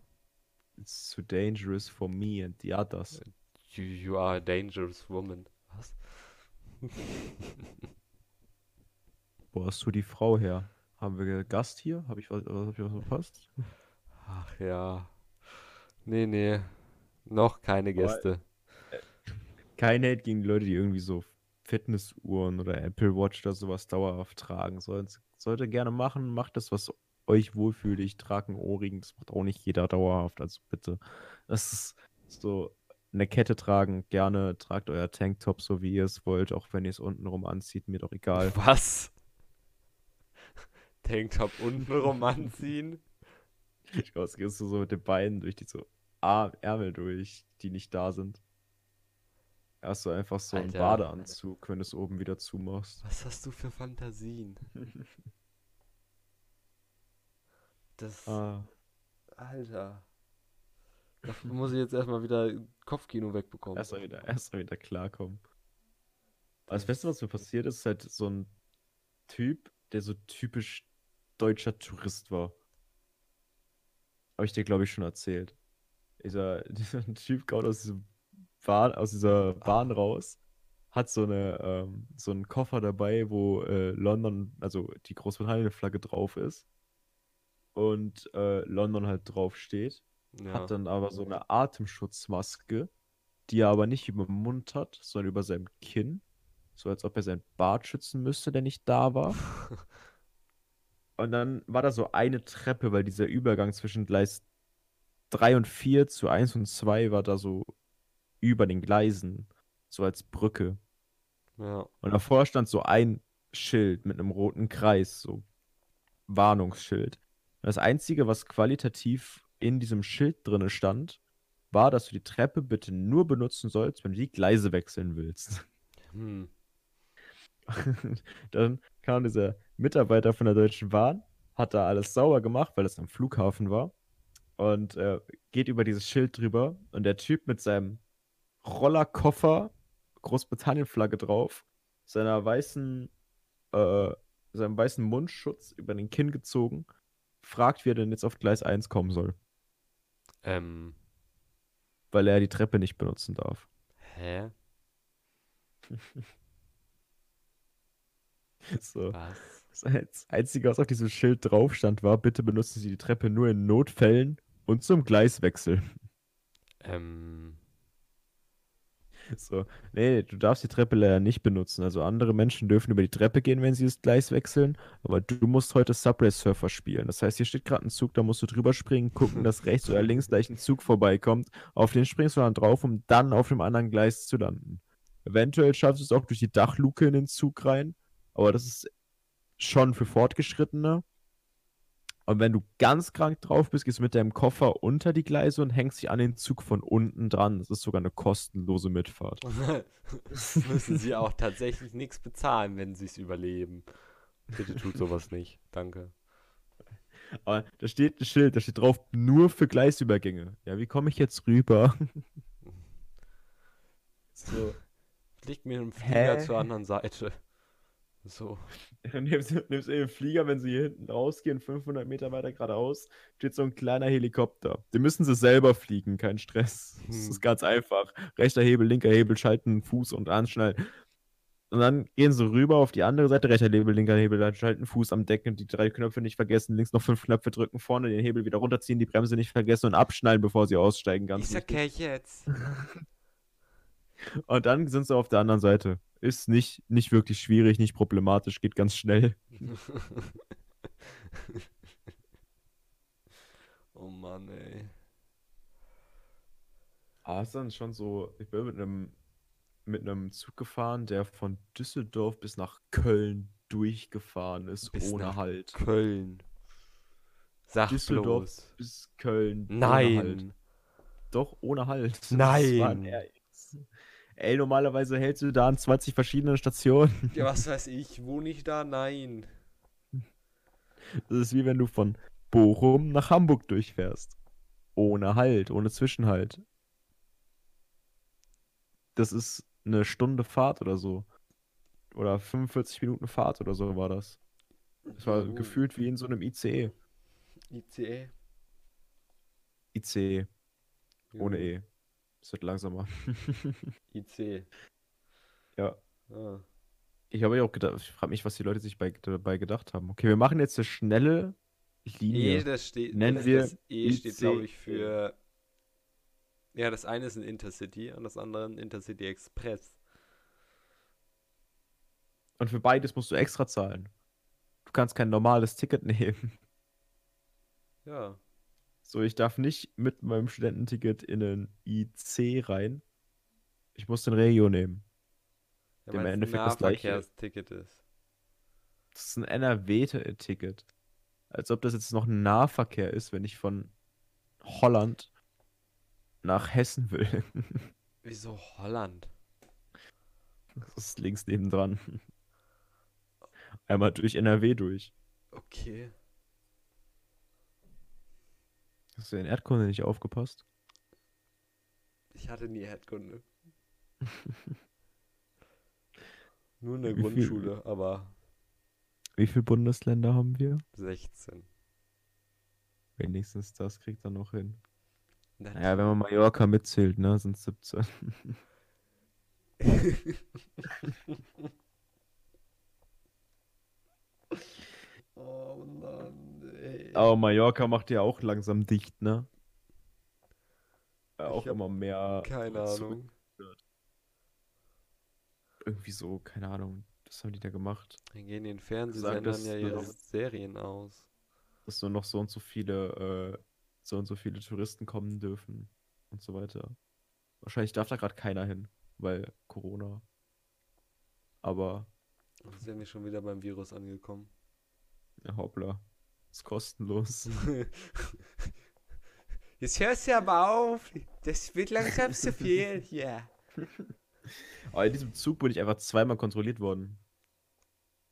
It's too dangerous for me and the others. You, you are a dangerous woman. Was? Wo hast du die Frau her? Haben wir Gast hier? Habe ich was, hab ich was verpasst? Ach ja. Nee, nee. Noch keine Gäste. Kein Hate gegen die Leute, die irgendwie so Fitnessuhren oder Apple Watch oder sowas dauerhaft tragen. Sollt, sollte gerne machen, macht das, was euch wohlfühlt. Ich trage einen Ohrring, das macht auch nicht jeder dauerhaft, also bitte. Das ist so eine Kette tragen, gerne tragt euer Tanktop so, wie ihr es wollt, auch wenn ihr es untenrum anzieht, mir doch egal. Was? Tanktop untenrum anziehen? Ich weiß, gehst du so mit den Beinen durch die so Ar Ärmel durch, die nicht da sind. Hast du einfach so einen Alter. Badeanzug, wenn du es oben wieder zumachst. Was hast du für Fantasien? Das. Ah. Alter. Dafür muss ich jetzt erstmal wieder Kopfkino wegbekommen. Erstmal wieder, erst mal wieder klarkommen. Aber das Beste, was mir passiert ist, ist halt so ein Typ, der so typisch deutscher Tourist war. Habe ich dir, glaube ich, schon erzählt. Dieser, dieser Typ kommt aus diesem Bahn, aus dieser Bahn raus, hat so eine, ähm, so einen Koffer dabei, wo äh, London, also die Großbritannien-Flagge drauf ist. Und äh, London halt drauf steht Ja. hat dann aber so eine Atemschutzmaske, die er aber nicht über den Mund hat, sondern über seinem Kinn. So als ob er seinen Bart schützen müsste, der nicht da war. Und dann war da so eine Treppe, weil dieser Übergang zwischen Gleis 3 und 4 zu 1 und 2 war da so über den Gleisen, so als Brücke. ja. Und davor stand so ein Schild mit einem roten Kreis, so Warnungsschild. Und das Einzige, was qualitativ in diesem Schild drinne stand, war, dass du die Treppe bitte nur benutzen sollst, wenn du die Gleise wechseln willst. Hm. Dann kam dieser Mitarbeiter von der Deutschen Bahn, hat da alles sauber gemacht, weil es am Flughafen war. Und äh, geht über dieses Schild drüber. Und der Typ mit seinem Rollerkoffer, Großbritannien-Flagge drauf, seiner weißen, äh, seinem weißen Mundschutz über den Kinn gezogen, fragt, wie er denn jetzt auf Gleis 1 kommen soll, Ähm. weil er die Treppe nicht benutzen darf. Hä? So. Was? Das Einz- Einzige, was auf diesem Schild drauf stand, war, bitte benutzen Sie die Treppe nur in Notfällen Und zum Gleiswechsel. Ähm, So, nee, du darfst die Treppe leider nicht benutzen. Also andere Menschen dürfen über die Treppe gehen, wenn sie das Gleis wechseln, aber du musst heute Subway Surfer spielen. Das heißt, hier steht gerade ein Zug, da musst du drüber springen, gucken, dass rechts oder links gleich ein Zug vorbeikommt. Auf den springst du dann drauf, um dann auf dem anderen Gleis zu landen. Eventuell schaffst du es auch durch die Dachluke in den Zug rein, aber das ist schon für Fortgeschrittene. Und wenn du ganz krank drauf bist, gehst du mit deinem Koffer unter die Gleise und hängst dich an den Zug von unten dran. Das ist sogar eine kostenlose Mitfahrt. müssen sie auch tatsächlich nichts bezahlen, wenn sie es überleben. Bitte tut sowas nicht. Danke. Aber da steht ein Schild, da steht drauf, nur für Gleisübergänge. Ja, wie komme ich jetzt rüber? So. Fliegt mir einen Flieger Hä? zur anderen Seite. So. Nimmst du nimmst den Flieger, wenn sie hier hinten rausgehen, 500 Meter weiter geradeaus, steht so ein kleiner Helikopter. Den müssen sie selber fliegen, kein Stress. Das Hm. ist ganz einfach. Rechter Hebel, linker Hebel, schalten, Fuß und anschnallen. Und dann gehen sie rüber auf die andere Seite, rechter Hebel, linker Hebel, dann schalten, Fuß am Decken, die drei Knöpfe nicht vergessen, links noch fünf Knöpfe drücken, vorne den Hebel wieder runterziehen, die Bremse nicht vergessen und abschnallen, bevor sie aussteigen. Ganz Ist wichtig. okay jetzt. Und dann sind sie auf der anderen Seite. Ist nicht, nicht wirklich schwierig, nicht problematisch, geht ganz schnell. oh Mann, ey. Ah, ist dann schon so, ich bin mit einem mit einem Zug gefahren, der von Düsseldorf bis nach Köln durchgefahren ist, Bis ohne Halt. Köln. Sag Düsseldorf bloß. bis Köln ohne Halt. Nein. Doch, ohne Halt. Nein. Ey, normalerweise hältst du da an 20 verschiedenen Stationen. Ja, was weiß ich. Wohne ich da? Nein. Das ist wie wenn du von Bochum nach Hamburg durchfährst. Ohne Halt, ohne Zwischenhalt. Das ist eine Stunde Fahrt oder so. Oder 45 Minuten Fahrt oder so war das. Das war Oh. gefühlt wie in so einem ICE. ICE. ICE, ohne. E. Es wird langsamer. IC. Ja. Ah. Ich habe ja auch gedacht, ich frage mich, was die Leute sich bei, dabei gedacht haben. Okay, wir machen jetzt eine schnelle Linie. E, das steht. Nennen das, wir das E steht, glaube ich, für. Ja, das eine ist ein Intercity und das andere ein Intercity Express. Und für beides musst du extra zahlen. Du kannst kein normales Ticket nehmen. Ja. So, ich darf nicht mit meinem Studententicket in einen IC rein. Ich muss den Regio nehmen. ja Im es ein Endeffekt das Gleiche. Nahverkehrsticket ist. Das ist ein NRW-Ticket. Als ob das jetzt noch ein Nahverkehr ist, wenn ich von Holland nach Hessen will. Wieso Holland? Das ist links nebendran. Einmal durch NRW durch. Okay. Hast du in Erdkunde nicht aufgepasst? Ich hatte nie Erdkunde. Nur in der Wie viel- Grundschule, aber Wie viele Bundesländer haben wir? 16. Wenigstens das kriegt er noch hin. Dann- Naja, wenn man Mallorca mitzählt, ne, sind es 17. oh Mann. Aber Mallorca macht ja auch langsam dicht, ne? Äh, auch immer mehr. Keine Ahnung. Irgendwie so, keine Ahnung. Was haben die da gemacht? Dann gehen den Fernsehsendern ja ihre Serien aus. Dass nur noch so und so viele, äh, so und so viele Touristen kommen dürfen und so weiter. Wahrscheinlich darf da gerade keiner hin, weil Corona. Aber, sind wir schon wieder beim Virus angekommen. ja, hoppla. Ist kostenlos. Jetzt hörst du aber auf. Das wird langsam zu viel hier. Aber in diesem Zug bin ich einfach zweimal kontrolliert worden.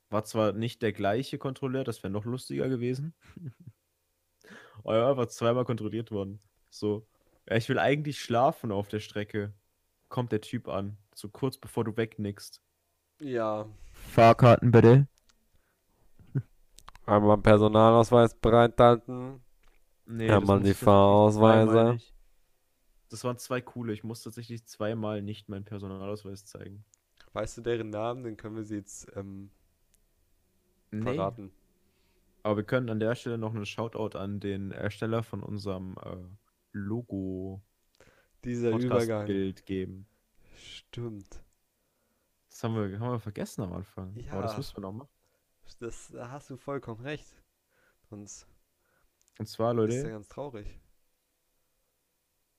War zwar nicht der gleiche Kontrolleur, das wäre noch lustiger gewesen. Aber ja, war zweimal kontrolliert worden. So, ja, ich will eigentlich schlafen auf der Strecke. Kommt der Typ an. So kurz bevor du wegnickst. Ja. Fahrkarten bitte. Einmal Personalausweis bereithalten. Nee, Ja, musste die Fahrausweise. nicht. Das waren zwei coole. Ich musste tatsächlich zweimal nicht meinen Personalausweis zeigen. Weißt du deren Namen? Dann können wir sie jetzt ähm, Nee, verraten. Aber wir können an der Stelle noch einen Shoutout an den Ersteller von unserem äh, Logo Dieser Übergang. Podcast-Bild geben. Stimmt. Das haben wir, haben wir vergessen am Anfang. Aber das Ja. müssen wir noch machen. Das, da hast du vollkommen recht. Sonst Und zwar, ist er Leute, ganz traurig.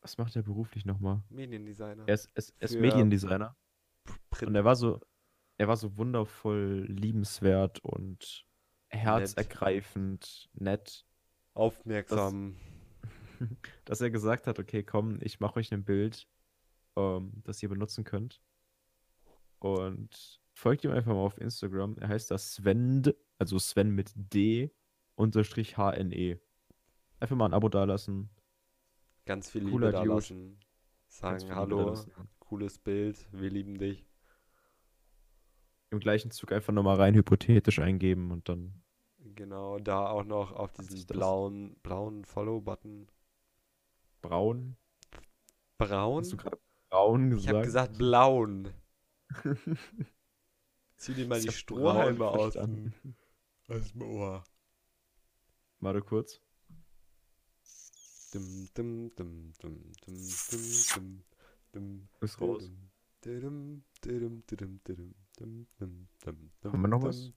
was macht er beruflich nochmal? Mediendesigner. Er ist, er ist, er ist Mediendesigner. Print. Und er war so, er war so wundervoll liebenswert und herzergreifend nett, Aufmerksam. dass er gesagt hat, okay, komm, ich mache euch ein Bild, ähm, das ihr benutzen könnt. Und folgt ihm einfach mal auf Instagram. Er heißt das Sven, also Sven mit D unterstrich HNE. Einfach mal ein Abo dalassen. Ganz viel Liebe Cooler da Dude. lassen. ganz Sagen Liebe Hallo, dalassen. cooles Bild, wir lieben dich. Im gleichen Zug einfach nochmal rein hypothetisch eingeben und dann. Genau, da auch noch auf diesen blauen, blauen Follow-Button. Braun? Braun? Hast du gerade braun Ich habe gesagt? gesagt blauen. Zieh dir mal die Strohhalme aus. Aus dem Ohr. Warte kurz. Dum, dum, dum, dum, dum, dum, dum, Ist raus. Haben wir noch was?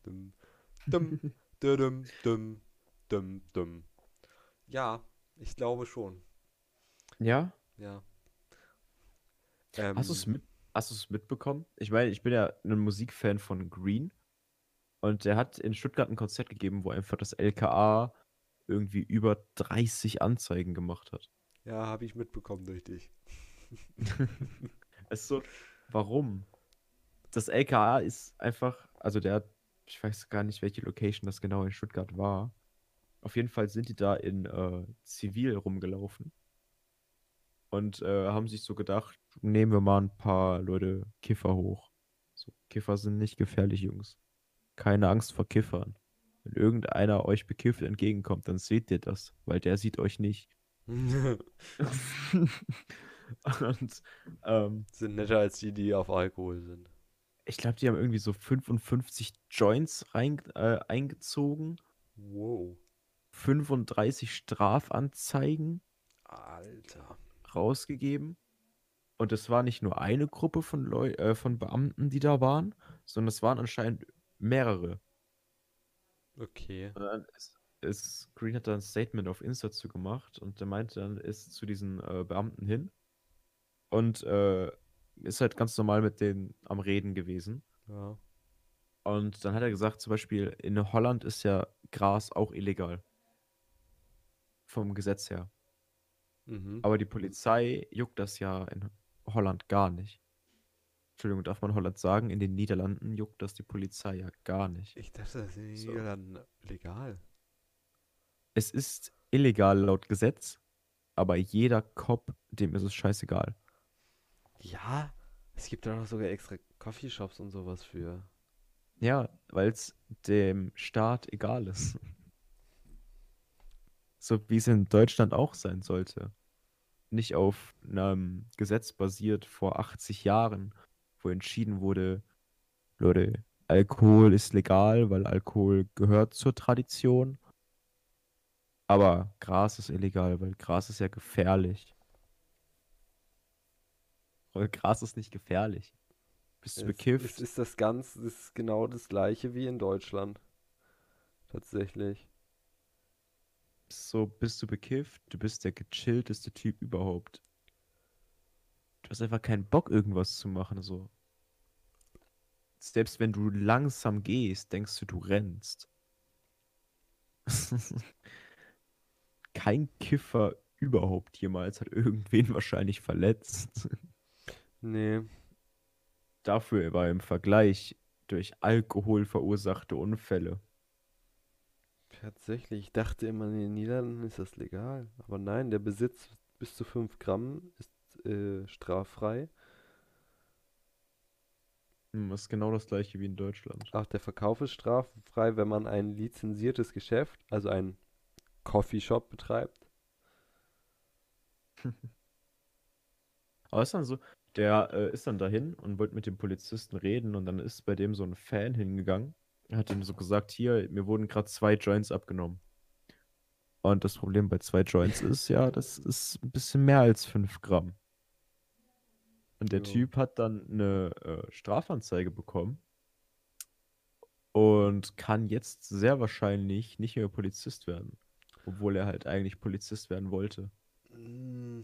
Ja, ich glaube schon. Ja? Ja. Ähm, Hast du es mit hast du's mitbekommen? Ich meine, ich bin ja ein Musikfan von Green. Und der hat in Stuttgart ein Konzert gegeben, wo einfach das LKA irgendwie über 30 Anzeigen gemacht hat. Ja, habe ich mitbekommen durch dich. Es ist so, warum? Das LKA ist einfach, also der hat, ich weiß gar nicht, welche Location das genau in Stuttgart war. Auf jeden Fall sind die da in äh, Zivil rumgelaufen und äh, haben sich so gedacht, nehmen wir mal ein paar Leute Kiffer hoch. So, Kiffer sind nicht gefährlich, Jungs. Keine Angst vor Kiffern. Wenn irgendeiner euch bekifft entgegenkommt, dann seht ihr das, weil der sieht euch nicht. und ähm, Sind netter als die, die auf Alkohol sind. ich glaube, die haben irgendwie so 55 Joints rein, äh, eingezogen, Wow. 35 Strafanzeigen Alter. rausgegeben. Und es war nicht nur eine Gruppe von, Leu äh, von Beamten, die da waren, sondern es waren anscheinend mehrere. Okay. Und dann ist, ist Green hat da ein Statement auf Insta zu gemacht und der meinte dann, ist zu diesen äh, Beamten hin und äh, ist halt ganz normal mit denen am Reden gewesen. Ja. Und dann hat er gesagt, zum Beispiel in Holland ist ja Gras auch illegal. Vom Gesetz her. Mhm. Aber die Polizei juckt das ja in Holland gar nicht. Entschuldigung, darf man Holland sagen? In den Niederlanden juckt das die Polizei ja gar nicht. Ich dachte, das ist in den So. Niederlanden legal. Es ist illegal laut Gesetz, aber jeder Cop, dem ist es scheißegal. Ja, es gibt da doch sogar extra Coffeeshops und sowas für. Ja, weil es dem Staat egal ist. So wie es in Deutschland auch sein sollte. Nicht auf einem Gesetz basiert vor 80 Jahren, wo entschieden wurde, Leute, Alkohol ist legal, weil Alkohol gehört zur Tradition. Aber Gras ist illegal, weil Gras ist ja gefährlich. Aber Gras ist nicht gefährlich. Bist du Es, bekifft? es ist das ganz, das ist genau das gleiche wie in Deutschland. Tatsächlich. So, bist du bekifft, du bist der gechillteste Typ überhaupt. Du hast einfach keinen Bock, irgendwas zu machen, so. Selbst wenn du langsam gehst, denkst du, du rennst. Kein Kiffer überhaupt jemals hat irgendwen wahrscheinlich verletzt. Nee. Dafür war im Vergleich durch Alkohol verursachte Unfälle. Tatsächlich, ich dachte immer, in den Niederlanden ist das legal. Aber nein, der Besitz bis zu 5 Gramm ist äh, straffrei. Hm, Das ist genau das gleiche wie in Deutschland. Auch der Verkauf ist straffrei, wenn man ein lizenziertes Geschäft, also ein Coffeeshop betreibt. Aber ist dann so, der äh, ist dann dahin und wollte mit dem Polizisten reden und dann ist bei dem so ein Fan hingegangen Er hat ihm so gesagt, hier, mir wurden gerade zwei Joints abgenommen. Und das Problem bei zwei Joints ist ja, das ist ein bisschen mehr als 5 Gramm. Und der Ja. Typ hat dann eine äh, Strafanzeige bekommen und kann jetzt sehr wahrscheinlich nicht mehr Polizist werden, obwohl er halt eigentlich Polizist werden wollte. Mm,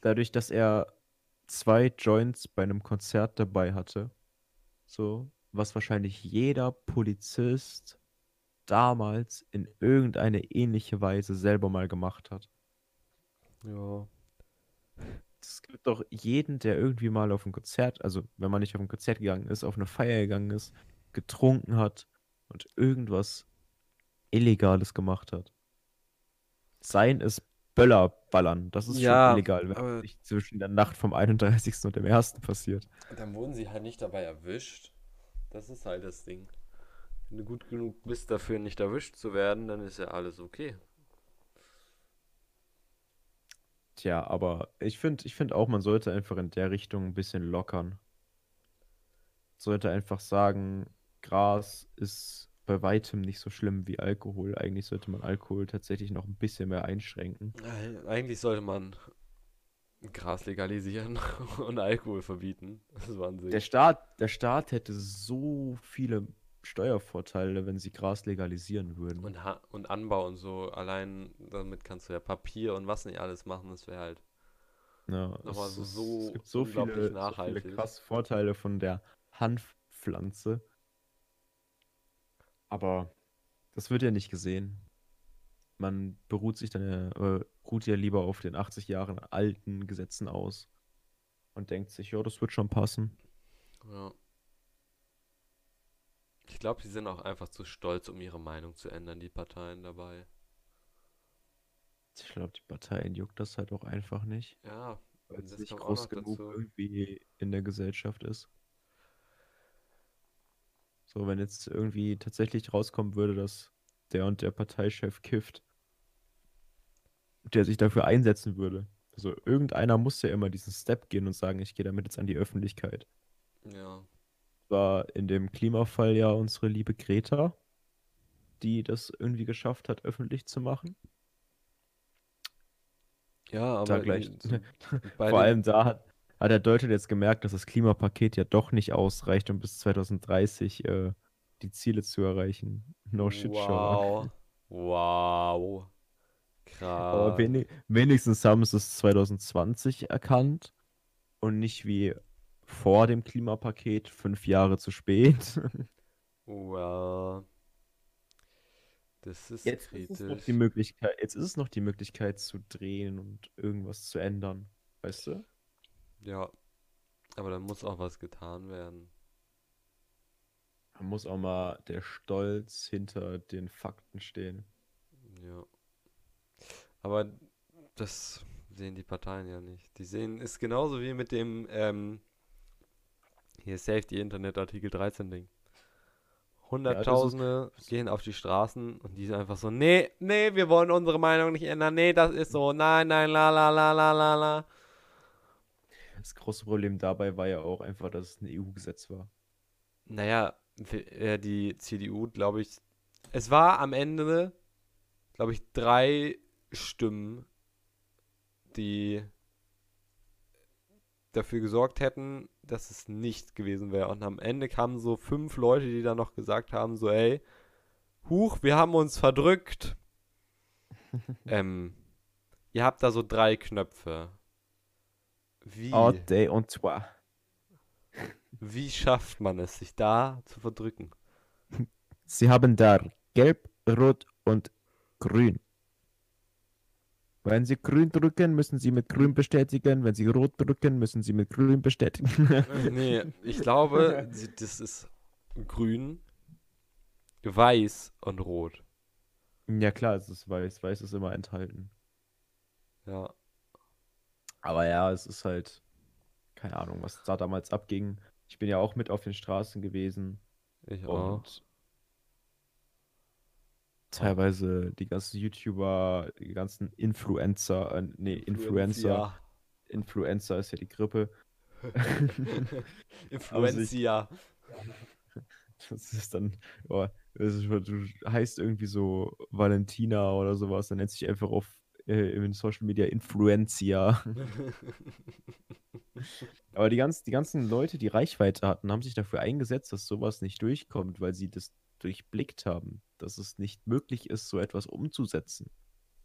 Dadurch, dass er zwei Joints bei einem Konzert dabei hatte, so, was wahrscheinlich jeder Polizist damals in irgendeine ähnliche Weise selber mal gemacht hat. Ja. Es gibt doch jeden, der irgendwie mal auf ein Konzert, also wenn man nicht auf ein Konzert gegangen ist, auf eine Feier gegangen ist, getrunken hat und irgendwas Illegales gemacht hat. Seien es Böller ballern, das ist Ja, schon illegal, wenn aber- es nicht zwischen der Nacht vom 31. und dem 1. passiert. Dann wurden sie halt nicht dabei erwischt. Das ist halt das Ding. Wenn du gut genug bist, dafür nicht erwischt zu werden, dann ist ja alles okay. Tja, aber ich finde ich find auch, man sollte einfach in der Richtung ein bisschen lockern. Sollte einfach sagen, Gras ist bei weitem nicht so schlimm wie Alkohol. Eigentlich sollte man Alkohol tatsächlich noch ein bisschen mehr einschränken. Eig- Eigentlich sollte man Gras legalisieren und Alkohol verbieten. Das an sich. Der Staat, der Staat hätte so viele Steuervorteile, wenn sie Gras legalisieren würden. Und, ha und Anbau und so. Allein damit kannst du ja Papier und was nicht alles machen. Das wäre halt. Ja, Nochmal es, so- ist- so es gibt so viele, so viele nachhaltig. krass Vorteile von der Hanfpflanze. Aber das wird ja nicht gesehen. Man beruht sich dann ja, äh, ruht ja lieber auf den 80 Jahren alten Gesetzen aus und denkt sich, ja, das wird schon passen. Ja. Ich glaube, sie sind auch einfach zu stolz, um ihre Meinung zu ändern, die Parteien dabei. Ich glaube, die Parteien juckt das halt auch einfach nicht, Ja, weil es nicht groß genug dazu. irgendwie in der Gesellschaft ist. So, wenn jetzt irgendwie tatsächlich rauskommen würde, dass der und der Parteichef kifft, der sich dafür einsetzen würde. Also irgendeiner muss ja immer diesen Step gehen und sagen, ich gehe damit jetzt an die Öffentlichkeit. Ja. War in dem Klimafall ja unsere liebe Greta, die das irgendwie geschafft hat, öffentlich zu machen. Ja, aber Da gleich, bei vor allem da hat, hat der Deutschland jetzt gemerkt, dass das Klimapaket ja doch nicht ausreicht, um bis 2030 äh, die Ziele zu erreichen. No shit, Sherlock. Wow. Wow. Aber Krass. wenig, wenigstens haben sie es 2020 erkannt und nicht wie vor dem Klimapaket fünf Jahre zu spät. Wow. Das ist Jetzt ist es noch kritisch. die Möglichkeit, jetzt ist es noch die Möglichkeit zu drehen und irgendwas zu ändern. Weißt du? Ja. Aber da muss auch was getan werden. Da muss auch mal der Stolz hinter den Fakten stehen. Ja. Aber das sehen die Parteien ja nicht. Die sehen, ist genauso wie mit dem, ähm, hier Safety Internet Artikel 13 Ding. Hunderttausende gehen auf die Straßen und die sind einfach so, nee, nee, wir wollen unsere Meinung nicht ändern, nee, das ist so, nein, nein, la, la, la, la, la, la. Das große Problem dabei war ja auch einfach, dass es ein EU-Gesetz war. Naja, äh, die CDU, glaube ich, es war am Ende, glaube ich, drei Stimmen, die dafür gesorgt hätten, dass es nicht gewesen wäre. Und am Ende kamen so fünf Leute, die dann noch gesagt haben, so, ey, huch, wir haben uns verdrückt. ähm, ihr habt da so drei Knöpfe. Wie? All day on toi. Wie schafft man es, sich da zu verdrücken? Sie haben da gelb, rot und grün. Wenn Sie grün drücken, müssen Sie mit grün bestätigen. Wenn Sie rot drücken, müssen Sie mit grün bestätigen. Nee, ich glaube, das ist grün, weiß und rot. ja klar, es ist weiß. Weiß ist immer enthalten. Ja, Aber ja, es ist halt, keine Ahnung, was da damals abging. Ich bin ja auch mit auf den Straßen gewesen ich auch. und teilweise die ganzen YouTuber, die ganzen Influencer, äh, nee, Influencer, Influencer ist ja die Grippe. Influencia. Das ist dann, oh, das ist, du heißt irgendwie so Valentina oder sowas, dann nennt sich einfach auf äh, in Social Media Influencer. Aber die, ganz, die ganzen Leute, die Reichweite hatten, haben sich dafür eingesetzt, dass sowas nicht durchkommt, weil sie das durchblickt haben, dass es nicht möglich ist, so etwas umzusetzen.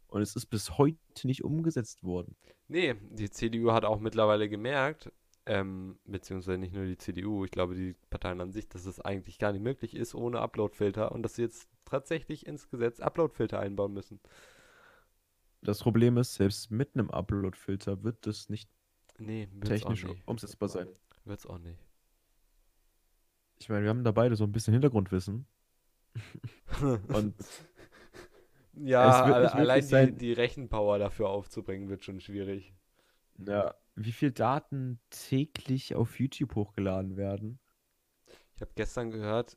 Und es ist bis heute nicht umgesetzt worden. Nee, die CDU hat auch mittlerweile gemerkt, ähm, beziehungsweise nicht nur die CDU, ich glaube die Parteien an sich, dass es eigentlich gar nicht möglich ist ohne Uploadfilter und dass sie jetzt tatsächlich ins Gesetz Uploadfilter einbauen müssen. Das Problem ist, selbst mit einem Uploadfilter wird das nicht Nee, technisch nicht. umsetzbar sein. Wird's auch nicht. Ich meine, wir haben da beide so ein bisschen Hintergrundwissen. Und ja, allein die, sein- die Rechenpower dafür aufzubringen, wird schon schwierig. ja, wie viel Daten täglich auf YouTube hochgeladen werden? Ich habe gestern gehört,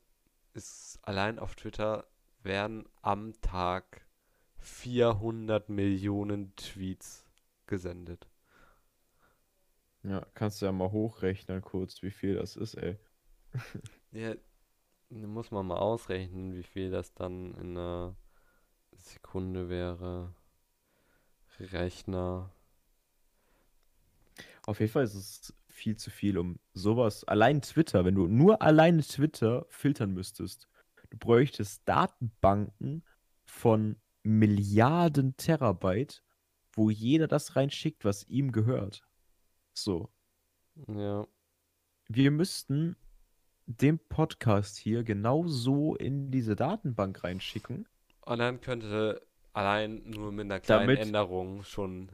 ist allein auf Twitter werden am Tag 400 Millionen Tweets gesendet. Ja, kannst du ja mal hochrechnen kurz, wie viel das ist, ey. Ja, muss man mal ausrechnen, wie viel das dann in einer Sekunde wäre. Rechner. Auf jeden Fall ist es viel zu viel, um sowas. Allein Twitter, wenn du nur alleine Twitter filtern müsstest, du bräuchtest Datenbanken von Milliarden Terabyte, wo jeder das reinschickt, was ihm gehört. So. Ja, Wir müssten den Podcast hier genauso in diese Datenbank reinschicken. und dann könnte allein nur mit einer kleinen Damit- Änderung schon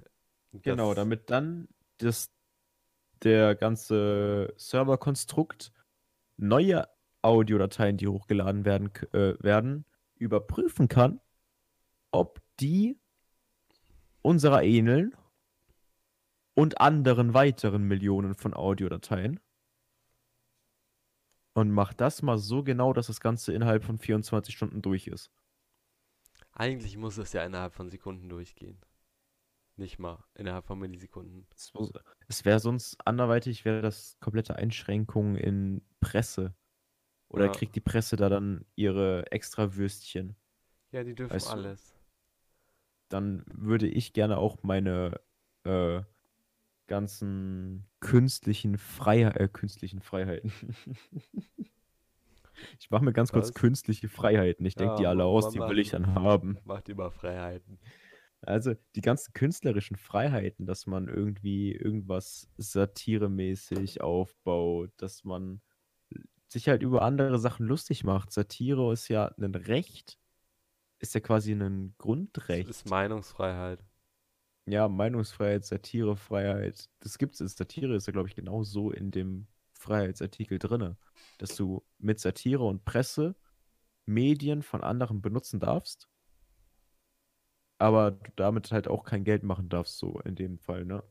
Genau, damit dann das, der ganze Serverkonstrukt neue Audiodateien, die hochgeladen werden, äh, werden, überprüfen kann, ob die unserer ähneln und anderen weiteren Millionen von Audiodateien. Und macht das mal so genau, dass das Ganze innerhalb von 24 Stunden durch ist. Eigentlich muss es ja innerhalb von Sekunden durchgehen. Nicht mal innerhalb von Millisekunden. Es wäre sonst anderweitig, wäre das komplette Einschränkung in Presse. Oder Ja. kriegt die Presse da dann ihre extra Würstchen? Ja, die dürfen Weißt du, alles. Dann würde ich gerne auch meine äh, ganzen künstlichen, Freihe äh, künstlichen Freiheiten. ich mache mir ganz kurz Was? künstliche Freiheiten. Ich denke Ja, die alle aus, die will ich dann haben. Macht immer Freiheiten. Also die ganzen künstlerischen Freiheiten, dass man irgendwie irgendwas satiremäßig aufbaut, dass man sich halt über andere Sachen lustig macht. Satire ist ja ein Recht, ist ja quasi ein Das Grundrecht. ist Meinungsfreiheit. Ja, Meinungsfreiheit, Satirefreiheit. Das gibt's. ist- Satire ist ja, glaube ich, genau so in dem Freiheitsartikel drinne, dass du mit Satire und Presse Medien von anderen benutzen darfst, aber du damit halt auch kein Geld machen darfst, so in dem Fall, ne?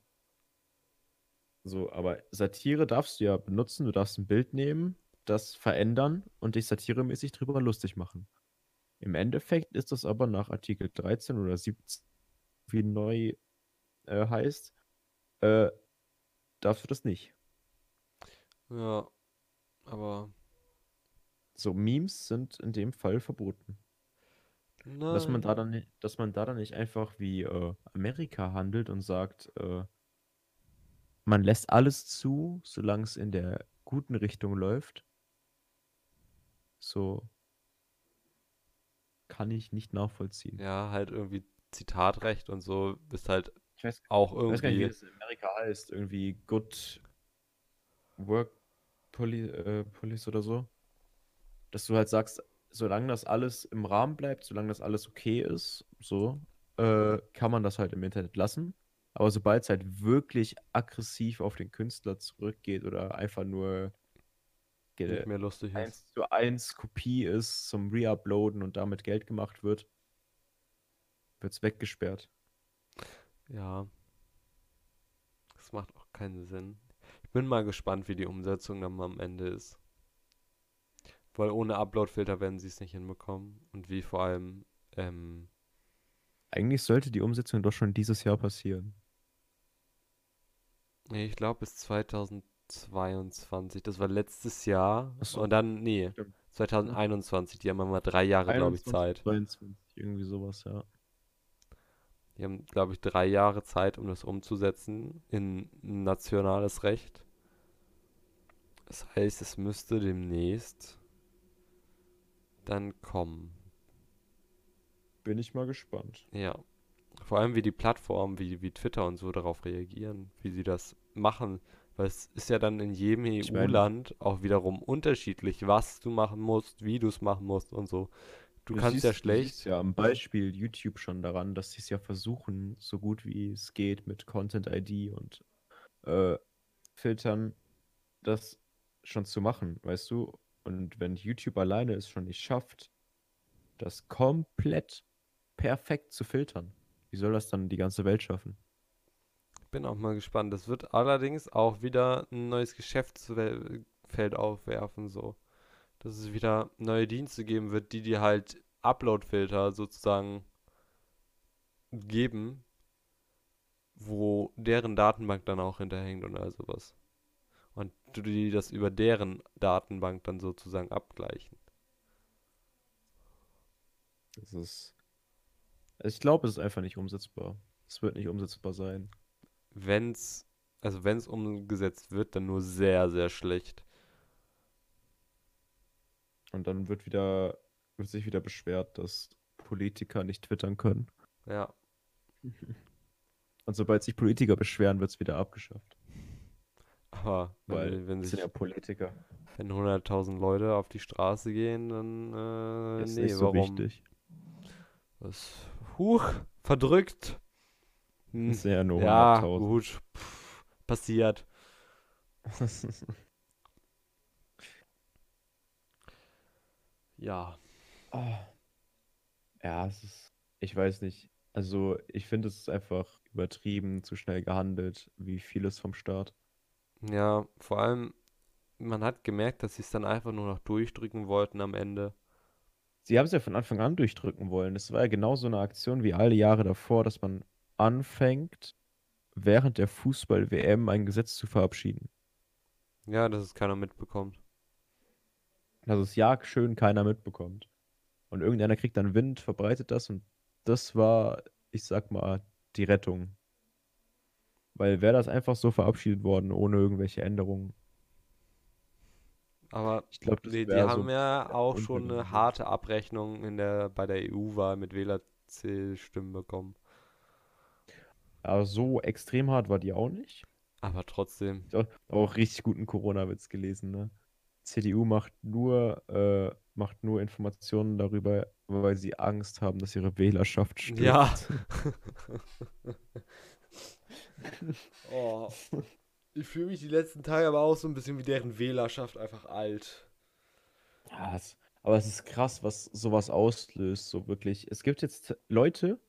So, aber Satire darfst du ja benutzen, du darfst ein Bild nehmen, das verändern und dich satiremäßig drüber lustig machen. Im Endeffekt ist das aber nach Artikel 13 oder 17, wie neu äh, heißt, äh, darfst du das nicht. Ja, aber So, Memes sind in dem Fall verboten. Dass man da nein. dann, dass man da dann nicht einfach wie äh, Amerika handelt und sagt, äh, man lässt alles zu, solange es in der guten Richtung läuft. So kann ich nicht nachvollziehen. Ja, halt irgendwie Zitatrecht und so ist halt Ich weiß, auch ich weiß gar nicht, wie irgendwie. das in Amerika heißt. Irgendwie Good Work Poli äh, Police oder so. Dass du halt sagst, solange das alles im Rahmen bleibt, solange das alles okay ist, so, äh, kann man das halt im Internet lassen. Aber sobald es halt wirklich aggressiv auf den Künstler zurückgeht oder einfach nur Nicht mehr lustig ist. 1 zu 1 Kopie ist zum Reuploaden und damit Geld gemacht wird, wird es weggesperrt. Ja. Das macht auch keinen Sinn. Ich bin mal gespannt, wie die Umsetzung dann am Ende ist. Weil ohne Uploadfilter werden sie es nicht hinbekommen. Und wie vor allem, ähm, Eigentlich sollte die Umsetzung doch schon dieses Jahr passieren. nee, ich glaube bis 2022. Das war letztes Jahr. Ach so. Und dann, nee, Stimmt. 2021, die haben immer drei Jahre, glaube ich, 21, Zeit. 22, irgendwie sowas, ja. Die haben, glaube ich, drei Jahre Zeit, um das umzusetzen in nationales Recht. Das heißt, es müsste demnächst dann kommen. Bin ich mal gespannt. Ja. Vor allem, wie die Plattformen wie, wie Twitter und so darauf reagieren, wie sie das machen. Weil es ist ja dann in jedem EU-Land auch wiederum unterschiedlich, was du machen musst, wie du es machen musst und so. Du kannst siehst, ja Du schlecht. siehst ja am Beispiel YouTube schon daran, dass sie es ja versuchen, so gut wie es geht mit Content ID und äh, Filtern, das schon zu machen, weißt du? Und wenn YouTube alleine es schon nicht schafft, das komplett perfekt zu filtern, wie soll das dann die ganze Welt schaffen? Bin auch mal gespannt. Das wird allerdings auch wieder ein neues Geschäftsfeld aufwerfen, so. Dass es wieder neue Dienste geben wird, die dir halt Upload-Filter sozusagen geben, wo deren Datenbank dann auch hinterhängt und all sowas. Und die das über deren Datenbank dann sozusagen abgleichen. Das ist. Also ich glaube, es ist einfach nicht umsetzbar. Es wird nicht umsetzbar sein. Wenn's, also wenn es umgesetzt wird, dann nur sehr, sehr schlecht. Und dann wird wieder, wird sich wieder beschwert, dass Politiker nicht twittern können. Ja. Und sobald sich Politiker beschweren, wird es wieder abgeschafft. Aber Weil wenn, wenn das sich sind ja Politiker. Wenn 100.000 Leute auf die Straße gehen, dann, äh, Ist nee, nicht so warum? wichtig. Was? Huch, verdrückt. Hm, Das sind ja nur ja, 100.000. gut, pff, passiert. Ja, Oh. Ja, es ist, ich weiß nicht. Also, ich finde, es ist einfach übertrieben, zu schnell gehandelt, wie vieles vom Staat. ja, vor allem, man hat gemerkt, dass sie es dann einfach nur noch durchdrücken wollten am Ende. Sie haben es ja von Anfang an durchdrücken wollen. Es war ja genau so eine Aktion wie alle Jahre davor, dass man anfängt, während der Fußball-WM ein Gesetz zu verabschieden. Ja, dass es keiner mitbekommt. Dass es ja schön keiner mitbekommt. Und irgendeiner kriegt dann Wind, verbreitet das und das war, ich sag mal, die Rettung. Weil wäre das einfach so verabschiedet worden, ohne irgendwelche Änderungen. Aber Ich nee, die wäre haben so ja auch schon eine harte Abrechnung in der, bei der EU-Wahl mit Wählerzählstimmen bekommen. Aber so extrem hart war die auch nicht. Aber trotzdem. Ich auch, auch richtig guten Corona-Witz gelesen, ne? CDU macht nur, äh, macht nur Informationen darüber, weil sie Angst haben, dass ihre Wählerschaft stirbt. Ja. Oh, ich fühle mich die letzten Tage aber auch so ein bisschen wie deren Wählerschaft einfach alt. Ja, es, aber es ist krass, was sowas auslöst, so wirklich. Es gibt jetzt Leute,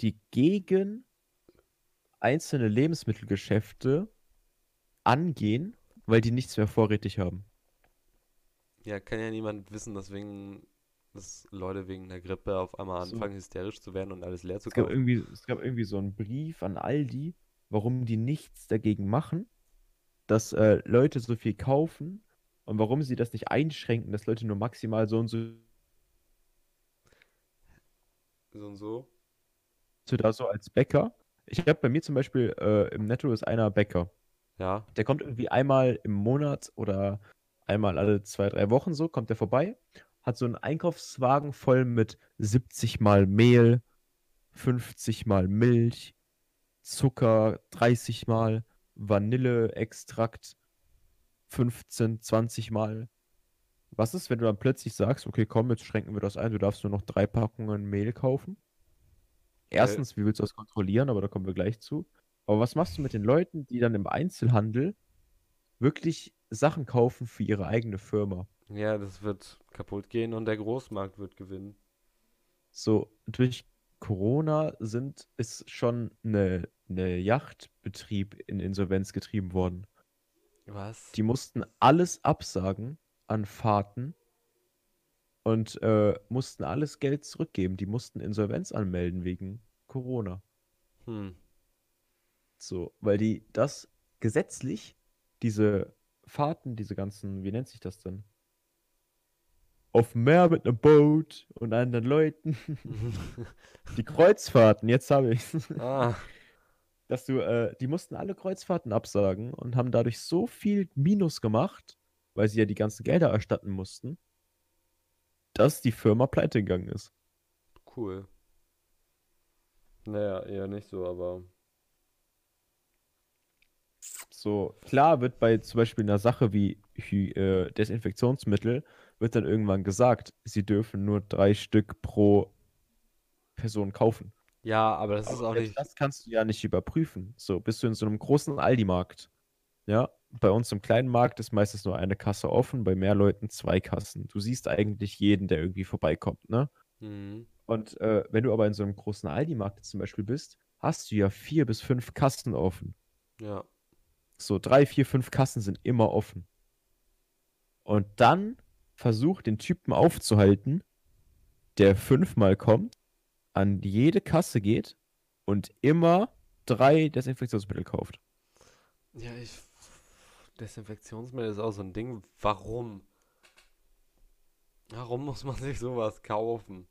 die gegen einzelne Lebensmittelgeschäfte angehen, weil die nichts mehr vorrätig haben. Ja, kann ja niemand wissen, dass wegen, dass Leute wegen der Grippe auf einmal So. anfangen, hysterisch zu werden und alles leer zu Es gab kaufen. irgendwie, es gab irgendwie so einen Brief an Aldi, warum die nichts dagegen machen, dass äh, Leute so viel kaufen und warum sie das nicht einschränken, dass Leute nur maximal so und so So und so. du da so als Bäcker. Ich habe bei mir zum Beispiel äh, im Netto ist einer Bäcker. Ja, Der kommt irgendwie einmal im Monat oder einmal alle zwei, drei Wochen so, kommt der vorbei, hat so einen Einkaufswagen voll mit 70 mal Mehl, 50 mal Milch, Zucker 30 mal, Vanilleextrakt 15, 20 mal. Was ist, wenn du dann plötzlich sagst, okay, komm, jetzt schränken wir das ein, du darfst nur noch drei Packungen Mehl kaufen? Erstens, wie willst du das kontrollieren? Aber da kommen wir gleich zu. Aber was machst du mit den Leuten, die dann im Einzelhandel wirklich Sachen kaufen für ihre eigene Firma? ja, das wird kaputt gehen und der Großmarkt wird gewinnen. So, durch Corona sind, ist schon eine, eine Yachtbetrieb in Insolvenz getrieben worden. Was? Die mussten alles absagen an Fahrten und äh, mussten alles Geld zurückgeben. Die mussten Insolvenz anmelden wegen Corona. Hm. So, weil die das gesetzlich, diese Fahrten, diese ganzen, wie nennt sich das denn? auf dem Meer mit einem Boot und anderen Leuten. Die Kreuzfahrten, jetzt habe ich's. Ah, Dass du, äh, die mussten alle Kreuzfahrten absagen und haben dadurch so viel Minus gemacht, weil sie ja die ganzen Gelder erstatten mussten, dass die Firma pleite gegangen ist. cool. Naja, eher nicht so, aber. So, klar wird bei zum Beispiel einer Sache wie äh, Desinfektionsmittel, wird dann irgendwann gesagt, sie dürfen nur drei Stück pro Person kaufen. Ja, aber das ist Aber auch selbst nicht. das kannst du ja nicht überprüfen. So, bist du in so einem großen Aldi-Markt. Ja, bei uns im kleinen Markt ist meistens nur eine Kasse offen, bei mehr Leuten zwei Kassen. Du siehst eigentlich jeden, der irgendwie vorbeikommt, ne? Mhm. Und äh, wenn du aber in so einem großen Aldi-Markt zum Beispiel bist, hast du ja vier bis fünf Kassen offen. Ja. So drei, vier, fünf Kassen sind immer offen. Und dann versuch den Typen aufzuhalten, der fünfmal kommt, an jede Kasse geht und immer drei Desinfektionsmittel kauft. Ja, ich. Desinfektionsmittel ist auch so ein Ding. Warum? Warum muss man sich sowas kaufen?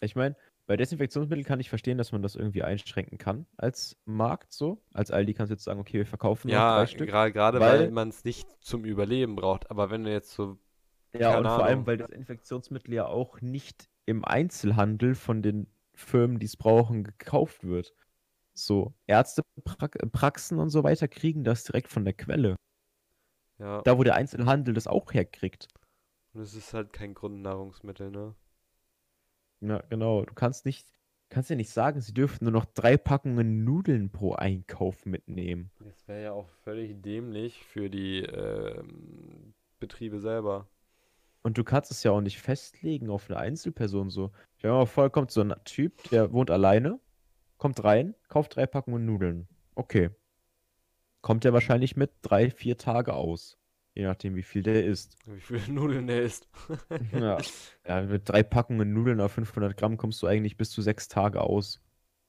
Ich meine, bei Desinfektionsmitteln kann ich verstehen, dass man das irgendwie einschränken kann als Markt so. Als Aldi kannst du jetzt sagen, okay, wir verkaufen Ja, drei Stück. gra- gerade weil weil- man es nicht zum Überleben braucht. Aber wenn du jetzt so. Ja, und vor allem, Ahnung. weil das Infektionsmittel ja auch nicht im Einzelhandel von den Firmen, die es brauchen, gekauft wird. So, Ärztepraxen und so weiter kriegen das direkt von der Quelle. Ja, Da, wo der Einzelhandel das auch herkriegt. und es ist halt kein Grundnahrungsmittel, ne? Ja, genau. Du kannst nicht, kannst ja nicht sagen, sie dürfen nur noch drei Packungen Nudeln pro Einkauf mitnehmen. Das wäre ja auch völlig dämlich für die ähm, Betriebe selber. Und du kannst es ja auch nicht festlegen auf eine Einzelperson so. Stell dir mal vor, kommt so ein Typ, der wohnt alleine, kommt rein, kauft drei Packungen Nudeln. Okay. Kommt er wahrscheinlich mit drei, vier Tage aus. Je nachdem, wie viel der isst. Wie viele Nudeln der isst. Ja. Ja, mit drei Packungen Nudeln auf 500 Gramm kommst du eigentlich bis zu sechs Tage aus.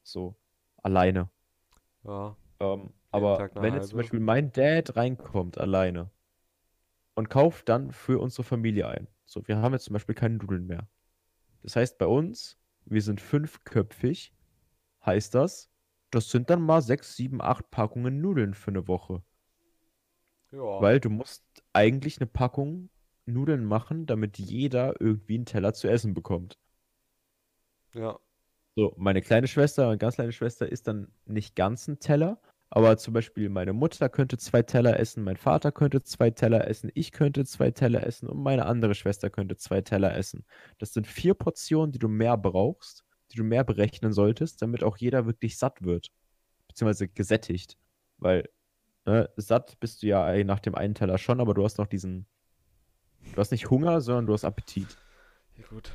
So. Alleine. Ja, Ähm, aber wenn jetzt zum. Beispiel mein Dad reinkommt alleine und kauft dann für unsere Familie ein. So, wir haben jetzt zum Beispiel keine Nudeln mehr. Das heißt, bei uns, wir sind fünfköpfig, heißt das, das sind dann mal sechs, sieben, acht Packungen Nudeln für eine Woche. Ja. Weil du musst eigentlich eine Packung Nudeln machen, damit jeder irgendwie einen Teller zu essen bekommt. Ja, So, meine kleine Schwester, meine ganz kleine Schwester isst dann nicht ganz einen Teller, aber zum Beispiel meine Mutter könnte zwei Teller essen, mein Vater könnte zwei Teller essen, ich könnte zwei Teller essen und meine andere Schwester könnte zwei Teller essen. Das sind vier Portionen, die du mehr brauchst, die du mehr berechnen solltest, damit auch jeder wirklich satt wird. Beziehungsweise gesättigt. Weil, ne, satt bist du ja nach dem einen Teller schon, aber du hast noch diesen. Du hast nicht Hunger, sondern du hast Appetit. ja gut.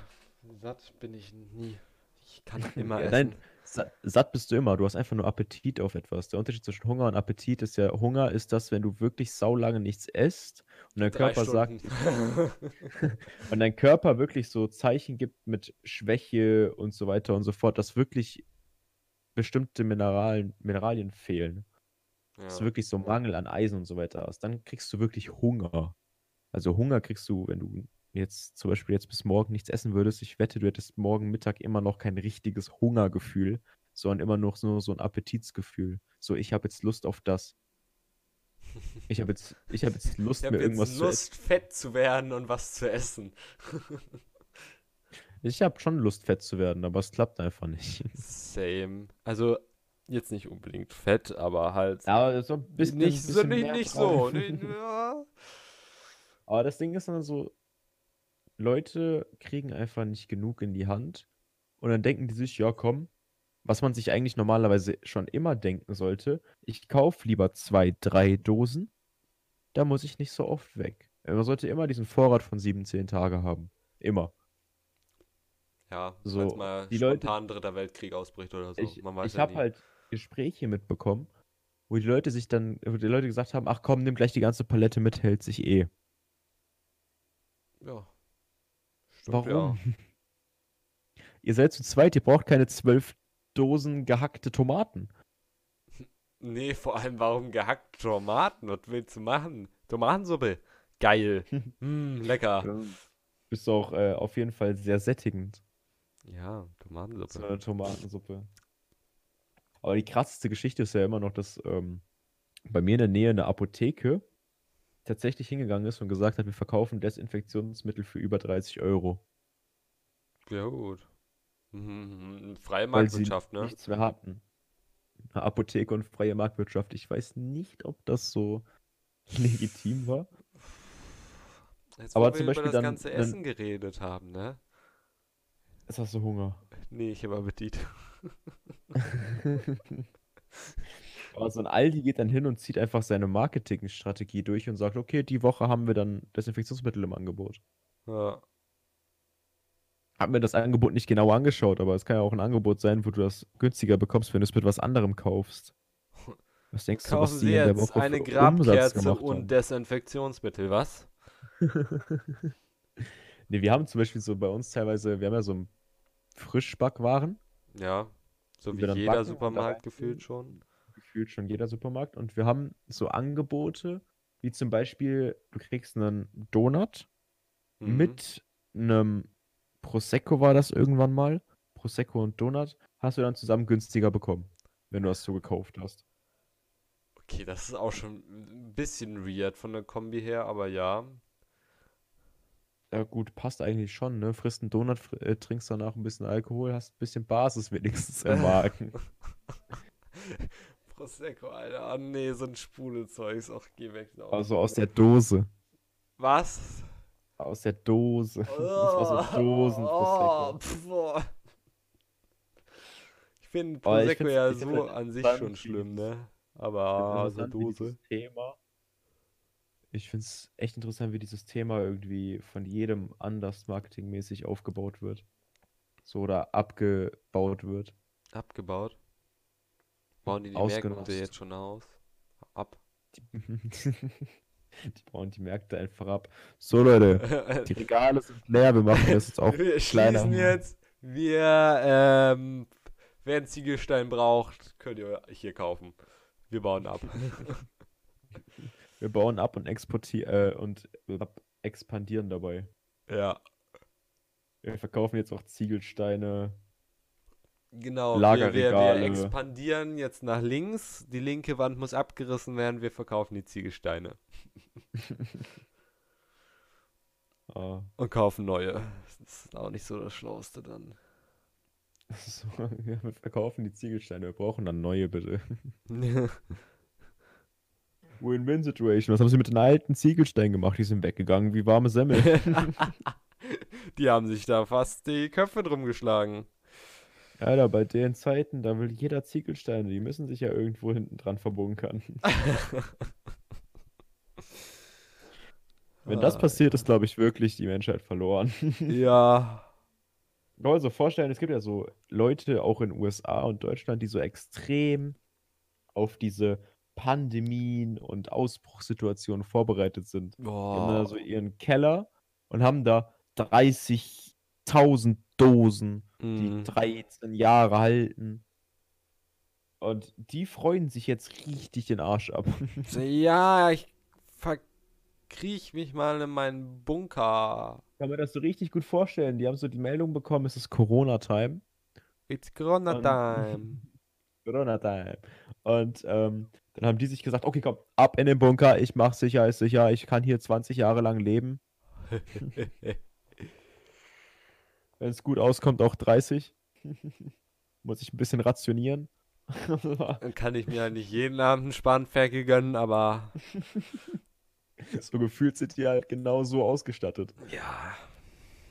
Satt bin ich nie. Ich kann immer essen. nein, sa- satt bist du immer. Du hast einfach nur Appetit auf etwas. Der Unterschied zwischen Hunger und Appetit ist ja, Hunger ist das, wenn du wirklich saulange nichts isst und dein Drei Körper sagt, Stunden. und dein Körper wirklich so Zeichen gibt mit Schwäche und so weiter und so fort, dass wirklich bestimmte Mineralien, Mineralien fehlen. Dass du ja. wirklich so Mangel an Eisen und so weiter hast. Dann kriegst du wirklich Hunger. Also Hunger kriegst du, wenn du jetzt zum Beispiel jetzt bis morgen nichts essen würdest. Ich wette, du hättest morgen Mittag immer noch kein richtiges Hungergefühl, sondern immer noch nur so ein Appetitsgefühl. So, ich habe jetzt Lust auf das. Ich habe jetzt, ich habe jetzt Lust, Ich mir irgendwas jetzt zu essen. Lust, fett zu werden und was zu essen. Ich habe schon Lust, fett zu werden, aber es klappt einfach nicht. Same. Also, jetzt nicht unbedingt fett, aber halt Aber so ein bisschen, nicht, so, bisschen nicht, mehr nicht so. ja. Aber das Ding ist dann so, Leute kriegen einfach nicht genug in die Hand und dann denken die sich, ja komm, was man sich eigentlich normalerweise schon immer denken sollte, ich kaufe lieber zwei, drei Dosen, da muss ich nicht so oft weg. Man sollte immer diesen Vorrat von sieben, zehn Tage haben. Immer. Ja, So, falls mal die Leute- spontan dritter Weltkrieg ausbricht oder so. Ich, Man weiß ich ja habe halt Gespräche mitbekommen, wo die Leute sich dann, wo die Leute gesagt haben, ach komm, nimm gleich die ganze Palette mit, hält sich eh. Ja. Stimmt, Warum? Ihr seid zu zweit, ihr braucht keine zwölf Dosen gehackte Tomaten. Ja. Nee, vor allem, warum gehackt Tomaten? Was willst du machen? Tomatensuppe. Geil. Mm, lecker. Ist auch äh, auf jeden Fall sehr sättigend. Ja, So Tomatensuppe. eine Tomatensuppe. Aber die krasseste Geschichte ist ja immer noch, dass ähm, bei mir in der Nähe eine Apotheke tatsächlich hingegangen ist und gesagt hat, wir verkaufen Desinfektionsmittel für über 30 Euro, Ja, gut. Mhm, freie Marktwirtschaft, ne? nichts mehr hatten. Eine Apotheke und freie Marktwirtschaft. Ich weiß nicht, ob das so legitim war. Jetzt, Aber zum wir über Beispiel das dann, ganze dann Essen geredet haben, ne? jetzt hast du Hunger. Nee, ich habe Appetit. Aber so ein Aldi geht dann hin und zieht einfach seine Marketingstrategie durch und sagt, okay, die Woche haben wir dann Desinfektionsmittel im Angebot. Ja. Hab mir das Angebot nicht genau angeschaut, aber es kann ja auch ein Angebot sein, wo du das günstiger bekommst, wenn du es mit was anderem kaufst. Was denkst du, was die Sie in der jetzt Woche eine Grabkerze und haben? Desinfektionsmittel, was? Ne, wir haben zum Beispiel so bei uns teilweise, wir haben ja so Frischbackwaren, Ja, so wie jeder backen Supermarkt gefühlt reintun. schon. Gefühlt schon jeder Supermarkt. Und wir haben so Angebote, wie zum Beispiel, du kriegst einen Donut Mhm. mit einem Prosecco war das irgendwann mal. Prosecco und Donut hast du dann zusammen günstiger bekommen, wenn du das so gekauft hast. Okay, das ist auch schon ein bisschen weird von der Kombi her, aber ja. Ja gut, passt eigentlich schon, ne? Frisst einen Donut, fr äh, trinkst danach ein bisschen Alkohol, hast ein bisschen Basis wenigstens im Magen. Prosecco, Alter. Ah, nee, so ein Sprudelzeugs. Ach, geh weg. da. Also aus der Dose. Was? Aus der Dose. War so Dosen-Prosecco. Oh, pf, boah. Ich finde Prosecco ja ich find's so halt an sich schon schlimm, ne? Aber so interessant, wie Dose. Thema. Ich finde es echt interessant, wie dieses Thema irgendwie von jedem anders marketingmäßig aufgebaut wird. So oder abgebaut wird. Abgebaut. Bauen die die. Märkte jetzt schon aus? Ab. Die bauen die Märkte einfach ab. So, Leute, die Regale sind leer. Wir machen das jetzt auch wir kleiner. schließen jetzt. Wir, ähm, wer einen Ziegelstein braucht, könnt ihr hier kaufen. Wir bauen ab. Wir bauen ab und exportieren äh, und expandieren dabei. ja. Wir verkaufen jetzt auch Ziegelsteine. Genau, wir, wir, wir Lagerregale. expandieren jetzt nach links. Die linke Wand muss abgerissen werden. Wir verkaufen die Ziegelsteine Ah, und kaufen neue. Das ist auch nicht so das Schlauste dann. so, wir verkaufen die Ziegelsteine. Wir brauchen dann neue, bitte. Win-Win-Situation. Was haben sie mit den alten Ziegelsteinen gemacht? Die sind weggegangen wie warme Semmel. die haben sich da fast die Köpfe drum geschlagen. Alter, bei den Zeiten, da will jeder Ziegelsteine. Die müssen sich ja irgendwo hinten dran verbunkern. Wenn das Ah, passiert, ist, glaube ich, wirklich die Menschheit verloren. Ja. Ich kann mir so vorstellen, es gibt ja so Leute auch in USA und Deutschland, die so extrem auf diese Pandemien und Ausbruchssituationen vorbereitet sind. Die haben Boah. so ihren Keller und haben da 30.000 Dosen, die Mhm. 13 Jahre halten. Und die freuen sich jetzt richtig den Arsch ab. Ja, ich verkriech mich mal in meinen Bunker. Ich kann mir das so richtig gut vorstellen. Die haben so die Meldung bekommen, es ist Corona-Time. It's Corona Und- time. Corona-Time. Und ähm, dann haben die sich gesagt, okay, komm, ab in den Bunker, ich mach sicher, ist sicher, ich kann hier 20 Jahre lang leben. Wenn es gut auskommt, auch 30. Muss ich ein bisschen rationieren. Dann kann ich mir halt nicht jeden Abend einen Spanferkel gönnen, aber so gefühlt sind die halt genau so ausgestattet. ja,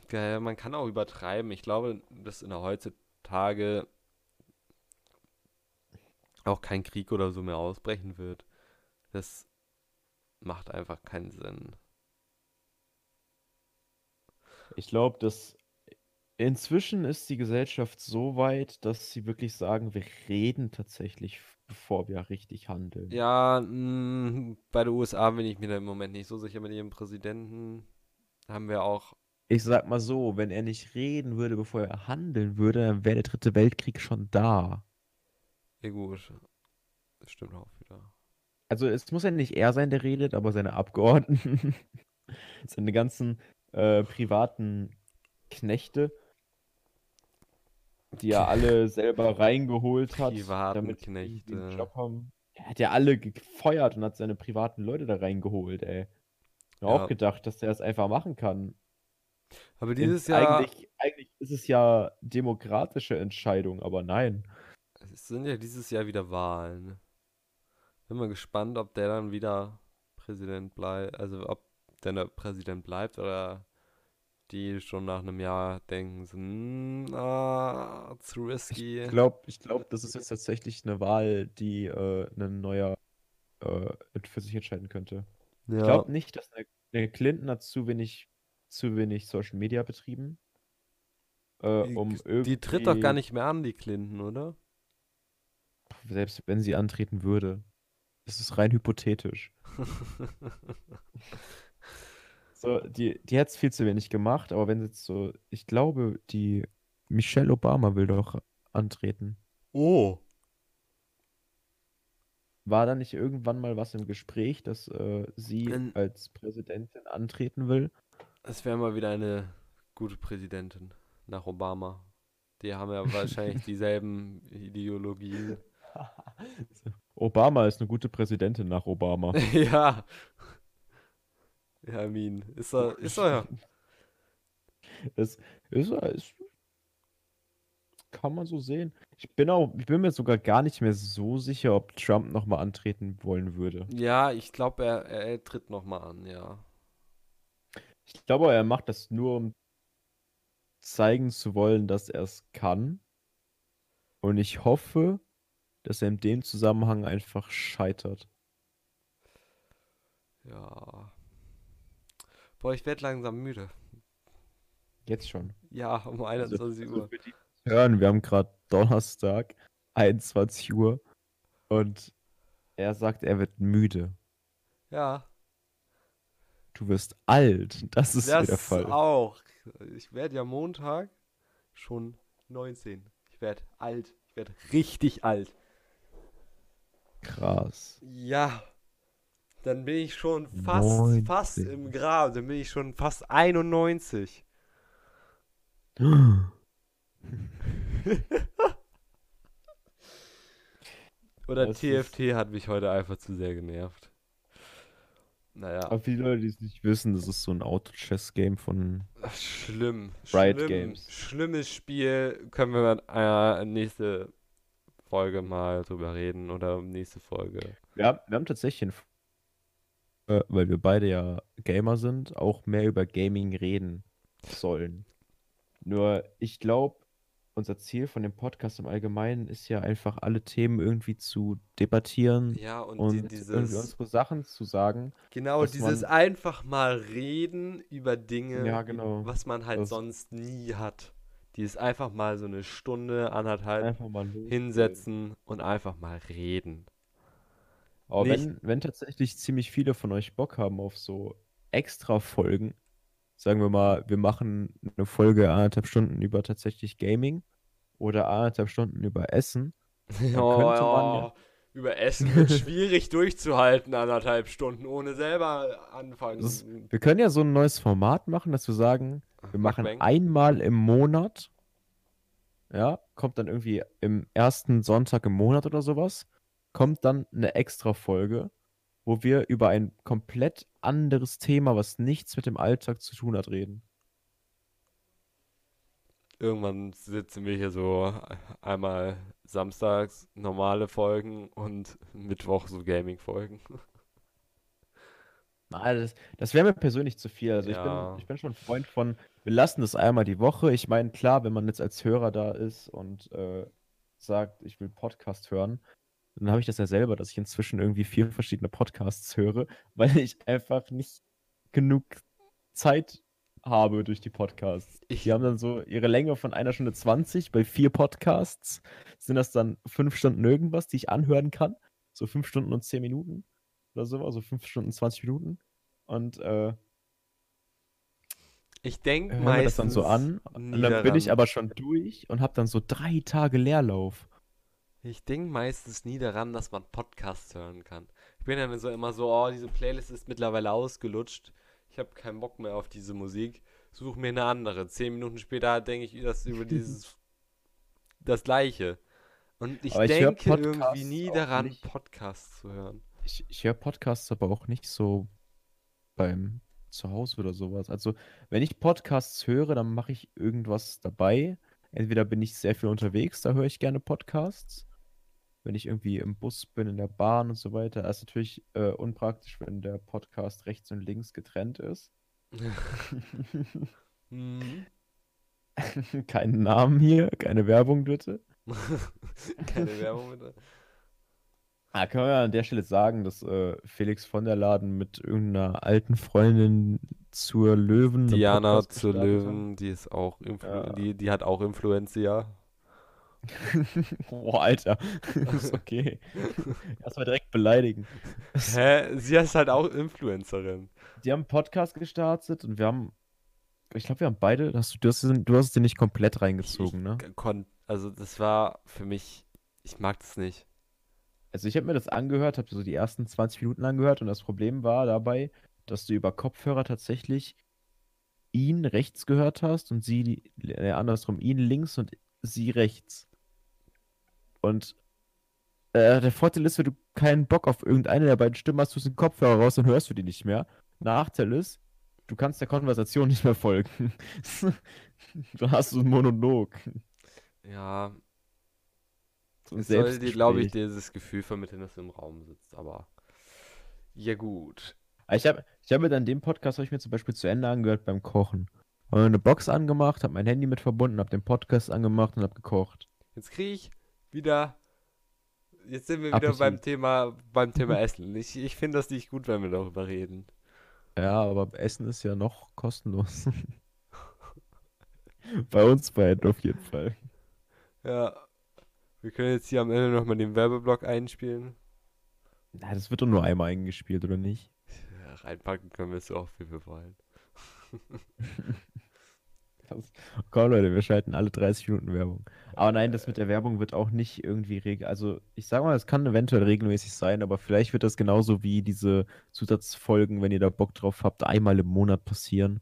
geil, man kann auch übertreiben. Ich glaube, dass in der heutzutage auch kein Krieg oder so mehr ausbrechen wird. Das macht einfach keinen Sinn. Ich glaube, dass inzwischen ist die Gesellschaft so weit, dass sie wirklich sagen, wir reden tatsächlich, bevor wir richtig handeln. Ja, mh, bei den USA bin ich mir da im Moment nicht so sicher mit ihrem Präsidenten. Haben wir auch. Ich sag mal so, wenn er nicht reden würde, bevor er handeln würde, dann wäre der dritte Weltkrieg schon da. Ja, gut. Das stimmt auch wieder. Also es muss ja nicht er sein, der redet, aber seine Abgeordneten, seine ganzen äh, privaten Knechte, die er alle selber reingeholt hat, Privaten damit die den Knechte. Job haben. Er hat ja alle gefeuert und hat seine privaten Leute da reingeholt, ey. Ich hab Ja. auch gedacht, dass der das einfach machen kann. Aber dieses Jahr, Eigentlich, eigentlich ist es ja demokratische Entscheidung, aber nein. Es sind ja dieses Jahr wieder Wahlen. Bin mal gespannt, ob der dann wieder Präsident bleibt, also ob der der Präsident bleibt oder die schon nach einem Jahr denken, so, "Hm, ah, zu risky. Ich glaube, ich glaub, das ist jetzt tatsächlich eine Wahl, die äh, ein neuer äh, für sich entscheiden könnte. Ich Ja, glaube nicht, dass eine, eine Clinton hat zu wenig, zu wenig Social Media betrieben, äh, die, um die tritt doch gar nicht mehr an, die Clinton, oder? Selbst wenn sie antreten würde. Das ist rein hypothetisch. So, die, die hat es viel zu wenig gemacht, aber wenn sie jetzt so, ich glaube, die Michelle Obama will doch antreten. Oh. War da nicht irgendwann mal was im Gespräch, dass äh, sie Ähm. als Präsidentin antreten will? Es wäre mal wieder eine gute Präsidentin nach Obama. Die haben ja wahrscheinlich dieselben Ideologien. Obama ist eine gute Präsidentin nach Obama. ja. Ja, I mean, ist er, ist er ja. Das ist, ist, kann man so sehen. Ich bin auch, ich bin mir sogar gar nicht mehr so sicher, ob Trump nochmal antreten wollen würde. Ja, ich glaube, er, er, er tritt nochmal an, ja. Ich glaube, er macht das nur, um zeigen zu wollen, dass er es kann. Und ich hoffe, dass er in dem Zusammenhang einfach scheitert. Ja. Boah, ich werde langsam müde. Jetzt schon. Ja, um Also, 21 also Uhr. die hören, wir haben gerade Donnerstag, 21 Uhr. Und er sagt, er wird müde. Ja, Du wirst alt. Das ist das wieder Fall. auch. Ich werde ja Montag schon 19. Ich werde alt. Ich werde richtig alt. Krass. Ja. Dann bin ich schon fast, fast 19. im Grab. Dann bin ich schon fast 91. Oder Das TFT hat mich heute einfach zu sehr genervt. Naja, Aber die Leute, die es nicht wissen, das ist so ein Auto-Chess-Game von. schlimm. Riot schlimm, Games. Schlimmes Spiel. Können wir äh, nächste Folge mal drüber reden oder nächste Folge. Wir haben, wir haben tatsächlich, äh, weil wir beide ja Gamer sind, auch mehr über Gaming reden sollen. Nur, ich glaube, unser Ziel von dem Podcast im Allgemeinen ist ja einfach, alle Themen irgendwie zu debattieren Ja, und, und die, irgendwie dieses. unsere Sachen zu sagen. Genau, dieses man- einfach mal reden über Dinge, Ja, genau. was man halt Das- sonst nie hat. Dieses einfach mal so eine Stunde, anderthalb hinsetzen und einfach mal reden. Aber Nicht- wenn, wenn tatsächlich ziemlich viele von euch Bock haben auf so extra Folgen, sagen wir mal, wir machen eine Folge anderthalb Stunden über tatsächlich Gaming oder anderthalb Stunden über Essen, könnte man ja- Über Essen wird schwierig durchzuhalten, anderthalb Stunden, ohne selber anfangen. Das wir können ja so ein neues Format machen, dass wir sagen, wir machen Mukbang. einmal im Monat, ja, kommt dann irgendwie im ersten Sonntag im Monat oder sowas, kommt dann eine extra Folge, wo wir über ein komplett anderes Thema, was nichts mit dem Alltag zu tun hat, reden. Irgendwann sitzen wir hier so einmal samstags normale Folgen und Mittwoch so Gaming-Folgen. Na, das, das wäre mir persönlich zu viel. Also Ja. ich bin, ich bin schon ein Freund von, wir lassen das einmal die Woche. Ich meine, klar, wenn man jetzt als Hörer da ist und äh, sagt, ich will Podcast hören, dann habe ich das ja selber, dass ich inzwischen irgendwie vier verschiedene Podcasts höre, weil ich einfach nicht genug Zeit habe durch die Podcasts. Ich- Die haben dann so ihre Länge von einer Stunde 20. Bei vier Podcasts sind das dann fünf Stunden irgendwas, die ich anhören kann. So fünf Stunden und zehn Minuten oder so, also fünf Stunden 20 Minuten. Und äh, Ich denke wir das dann so meistens an. Und dann bin ich aber schon durch und habe dann so drei Tage Leerlauf. Ich denke meistens nie daran, dass man Podcasts hören kann. Ich bin dann so immer so, oh, diese Playlist ist mittlerweile ausgelutscht. Ich habe keinen Bock mehr auf diese Musik, such mir eine andere. Zehn Minuten später denke ich das über dieses das gleiche. Und ich ich denke irgendwie nie daran, nicht. Podcasts zu hören. Ich, ich höre Podcasts aber auch nicht so beim Zuhause oder sowas. Also, wenn ich Podcasts höre, dann mache ich irgendwas dabei. Entweder bin ich sehr viel unterwegs, da höre ich gerne Podcasts. Wenn ich irgendwie im Bus bin, in der Bahn und so weiter. Das ist natürlich äh, unpraktisch, wenn der Podcast rechts und links getrennt ist. Mhm. Keinen Namen hier, keine Werbung bitte. Keine Werbung bitte. Ah, kann man ja an der Stelle sagen, dass äh, Felix von der Laden mit irgendeiner alten Freundin zur Löwen Diana zur gestartet hat? Löwen, die ist auch Influ Ja. die, die hat auch Influencer. Boah, Alter. ist okay. Erstmal direkt beleidigen. Hä? Sie ist halt auch Influencerin. Die haben einen Podcast gestartet und wir haben, ich glaube, wir haben beide, hast du, du hast, es- du hast dir nicht komplett reingezogen, ne? Ich kon also das war für mich, ich mag das nicht. Also ich habe mir das angehört, habe so die ersten 20 Minuten angehört und das Problem war dabei, dass du über Kopfhörer tatsächlich ihn rechts gehört hast und sie, äh, andersrum, ihn links und sie rechts. Und äh, der Vorteil ist, wenn du keinen Bock auf irgendeine der beiden Stimmen hast, tust du den Kopfhörer raus, dann hörst du die nicht mehr. Nachteil ist, du kannst der Konversation nicht mehr folgen. Dann hast du einen Monolog. Ja, es soll dir, glaube ich, dieses Gefühl vermitteln, dass du im Raum sitzt, aber ja gut. Aber Ich habe ich hab mir dann den Podcast, habe ich mir zum Beispiel zu Ende angehört beim Kochen. Habe mir eine Box angemacht, habe mein Handy mit verbunden, habe den Podcast angemacht und habe gekocht. Jetzt kriege ich wieder, jetzt sind wir wieder beim Thema, beim Thema Essen. Ich, ich finde das nicht gut, wenn wir darüber reden. Ja, aber Essen ist ja noch kostenlos. Bei uns beiden auf jeden Fall. Ja, wir können jetzt hier am Ende nochmal den Werbeblock einspielen. Na, das wird doch nur einmal eingespielt, oder nicht? Ja, reinpacken können wir so oft, wie wir wollen. Das, komm, Leute, wir schalten alle 30 Minuten Werbung. Aber nein, das mit der Werbung wird auch nicht irgendwie regel. Also, ich sag mal, es kann eventuell regelmäßig sein, aber vielleicht wird das genauso wie diese Zusatzfolgen, wenn ihr da Bock drauf habt, einmal im Monat passieren.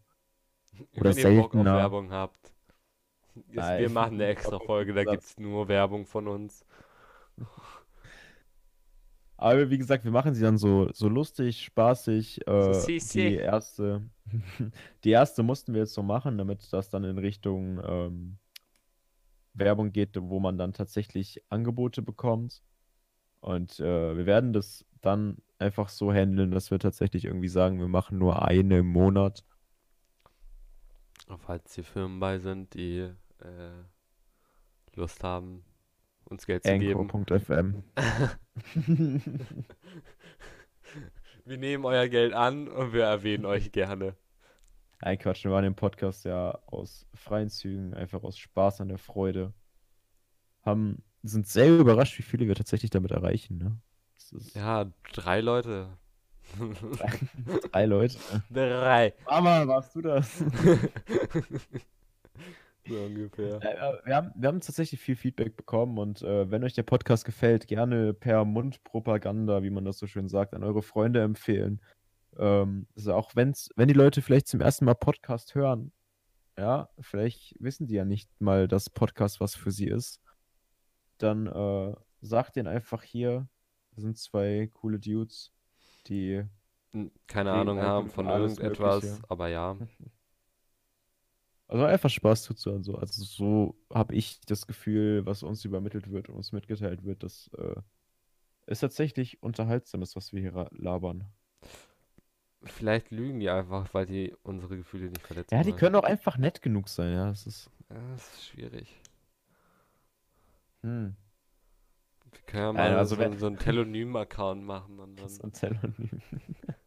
Oder Wenn ihr Bock auf seltener. Werbung habt. Jetzt, Nein, wir machen eine extra Folge, da gibt es nur Werbung von uns. Aber wie gesagt, wir machen sie dann so, so lustig, spaßig. Äh, sisi. die erste, die erste mussten wir jetzt so machen, damit das dann in Richtung ähm, Werbung geht, wo man dann tatsächlich Angebote bekommt. Und äh, wir werden das dann einfach so handeln, dass wir tatsächlich irgendwie sagen, wir machen nur eine im Monat. Falls hier Firmen bei sind, die äh, Lust haben, uns Geld zu geben. Anchor.fm. Wir nehmen euer Geld an und wir erwähnen euch gerne. Nein, Quatsch, wir machen den Podcast ja aus freien Zügen, einfach aus Spaß an der Freude. Haben, sind sehr überrascht, wie viele wir tatsächlich damit erreichen, ne? Ja, drei Leute. drei Leute. drei. Mama, warst du das? So ungefähr. Äh, wir haben, wir haben tatsächlich viel Feedback bekommen und äh, wenn euch der Podcast gefällt, gerne per Mundpropaganda, wie man das so schön sagt, an eure Freunde empfehlen. Ähm, also auch wenn's, wenn die Leute vielleicht zum ersten Mal Podcast hören, ja, vielleicht wissen die ja nicht mal, dass Podcast was für sie ist, dann äh, sagt denen einfach hier, das sind zwei coole Dudes, die N- Keine Ahnung haben von irgendetwas, Mögliche. aber ja. Also einfach Spaß zuzuhören. So. Also so habe ich das Gefühl, was uns übermittelt wird und uns mitgeteilt wird, dass äh, es tatsächlich unterhaltsam ist, was wir hier labern. Vielleicht lügen die einfach, weil die unsere Gefühle nicht verletzen Ja, die können auch einfach nett genug sein, ja. Das ist. Ja, das ist schwierig. Hm, Wir können ja mal also so, wenn- so einen Telonym-Account machen und dann. ein Telonym.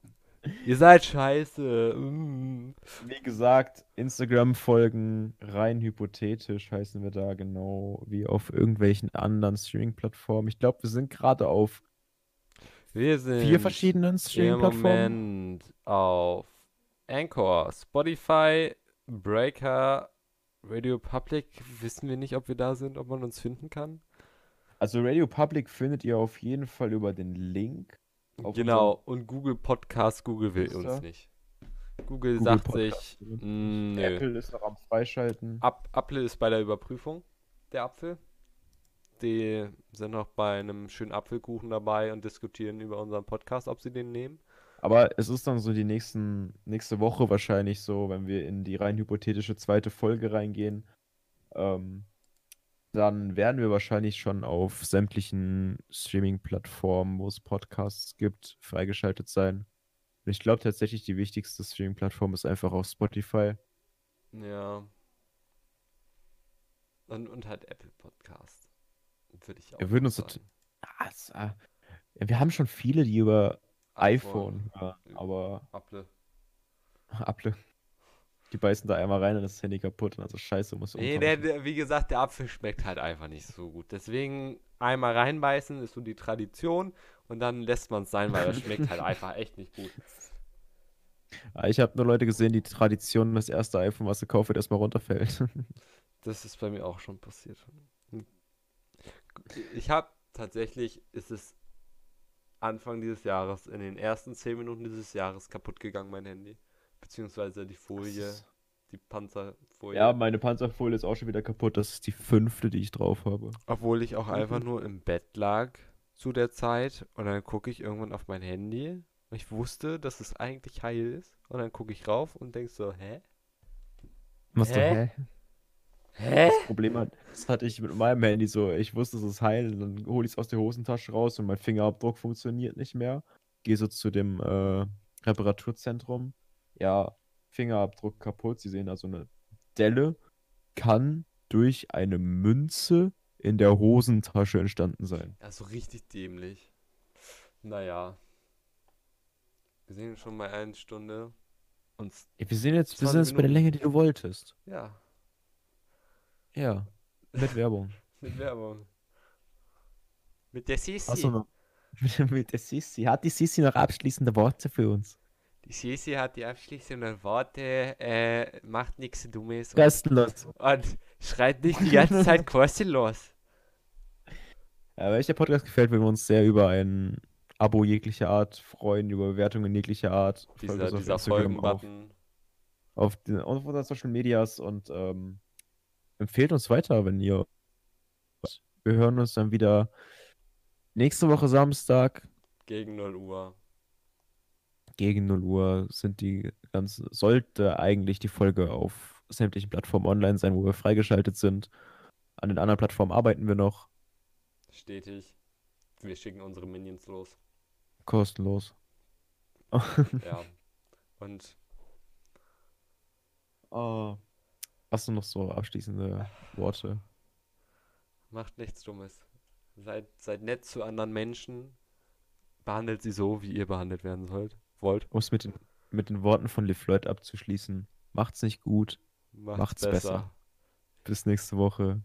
Ihr seid scheiße. Mm. Wie gesagt, Instagram folgen rein hypothetisch heißen wir da genau wie auf irgendwelchen anderen Streaming-Plattformen. Ich glaube, wir sind gerade auf Wir sind vier verschiedenen im Streaming-Plattformen. Moment auf Anchor, Spotify, Breaker, Radio Public. Wissen wir nicht, ob wir da sind, ob man uns finden kann. Also Radio Public findet ihr auf jeden Fall über den Link. Genau, und Google Podcast, Google will uns nicht. Google, Google sagt Podcast, sich, nö. Apple ist noch am Freischalten. Ab, Apple ist bei der Überprüfung, der Apfel. Die sind noch bei einem schönen Apfelkuchen dabei und diskutieren über unseren Podcast, ob sie den nehmen. Aber es ist dann so die nächsten, nächste Woche wahrscheinlich so, wenn wir in die rein hypothetische zweite Folge reingehen. Ähm, dann werden wir wahrscheinlich schon auf sämtlichen Streaming-Plattformen, wo es Podcasts gibt, freigeschaltet sein. Und ich glaube tatsächlich, die wichtigste Streaming-Plattform ist einfach auf Spotify. Ja. Und, und halt Apple Podcast. Würde ich auch Wir würden uns sagen. Ah, es, ah, ja, wir haben schon viele, die über iPhone hören, aber Apple. Apple, die beißen da einmal rein und das Handy kaputt also scheiße, muss Nee, der, der, wie gesagt, der Apfel schmeckt halt einfach nicht so gut. Deswegen einmal reinbeißen ist so die Tradition und dann lässt man es sein, weil er schmeckt halt einfach echt nicht gut. Ah, Ich habe nur Leute gesehen, die Tradition, das erste iPhone, was sie kaufen, erstmal runterfällt. Das ist bei mir auch schon passiert. Ich habe tatsächlich, ist es Anfang dieses Jahres, in den ersten 10 Minuten dieses Jahres kaputt gegangen, mein Handy. Beziehungsweise die Folie, die Panzerfolie. Ja, meine Panzerfolie ist auch schon wieder kaputt. Das ist die fünfte, die ich drauf habe. Obwohl ich auch einfach nur im Bett lag zu der Zeit und dann gucke ich irgendwann auf mein Handy und ich wusste, dass es eigentlich heil ist und dann gucke ich rauf und denk so, hä? Was Hä? du, hä? Hä? Das Problem hat, das hatte ich mit meinem Handy so. Ich wusste, es ist heil. Und dann hole ich es aus der Hosentasche raus und mein Fingerabdruck funktioniert nicht mehr. Gehe so zu dem äh, Reparaturzentrum. Ja, Fingerabdruck kaputt. Sie sehen da so eine Delle. Kann durch eine Münze in der Hosentasche entstanden sein. Ja, so richtig dämlich. Naja. Wir sind schon bei einer Stunde und Ja, wir sind jetzt, wir 20 sind jetzt bei der. Länge, die du wolltest. ja, Ja, mit Werbung. mit Werbung. Mit der Sisi. Achso. Mit, mit der Sissi. Hat die Sissi noch abschließende Worte für uns? Die Sisi hat die abschließenden Worte, äh, macht nichts Dummes Kostenlos. und schreit nicht die ganze Zeit kostenlos. Ja, wenn euch der Podcast gefällt, würden wir uns sehr über ein Abo jeglicher Art freuen, über Bewertungen jeglicher Art. Dieser, auf dieser Instagram auf, Folgenbutton. auf, den, auf unseren Social Medias und ähm, empfehlt uns weiter, wenn ihr. Wir hören uns dann wieder nächste Woche Samstag Gegen 0 Uhr. Gegen 0 Uhr sind die ganze, sollte eigentlich die Folge auf sämtlichen Plattformen online sein, wo wir freigeschaltet sind. An den anderen Plattformen arbeiten wir noch Stetig. Wir schicken unsere Minions los. kostenlos. Ja. Und Oh. Hast du noch so abschließende Worte? macht nichts Dummes. Seid, seid nett zu anderen Menschen. Behandelt sie so, wie ihr behandelt werden sollt. Wollt. Um es mit den, mit den Worten von LeFloid abzuschließen. Macht's nicht gut. Macht's, Macht's besser. besser. Bis nächste Woche.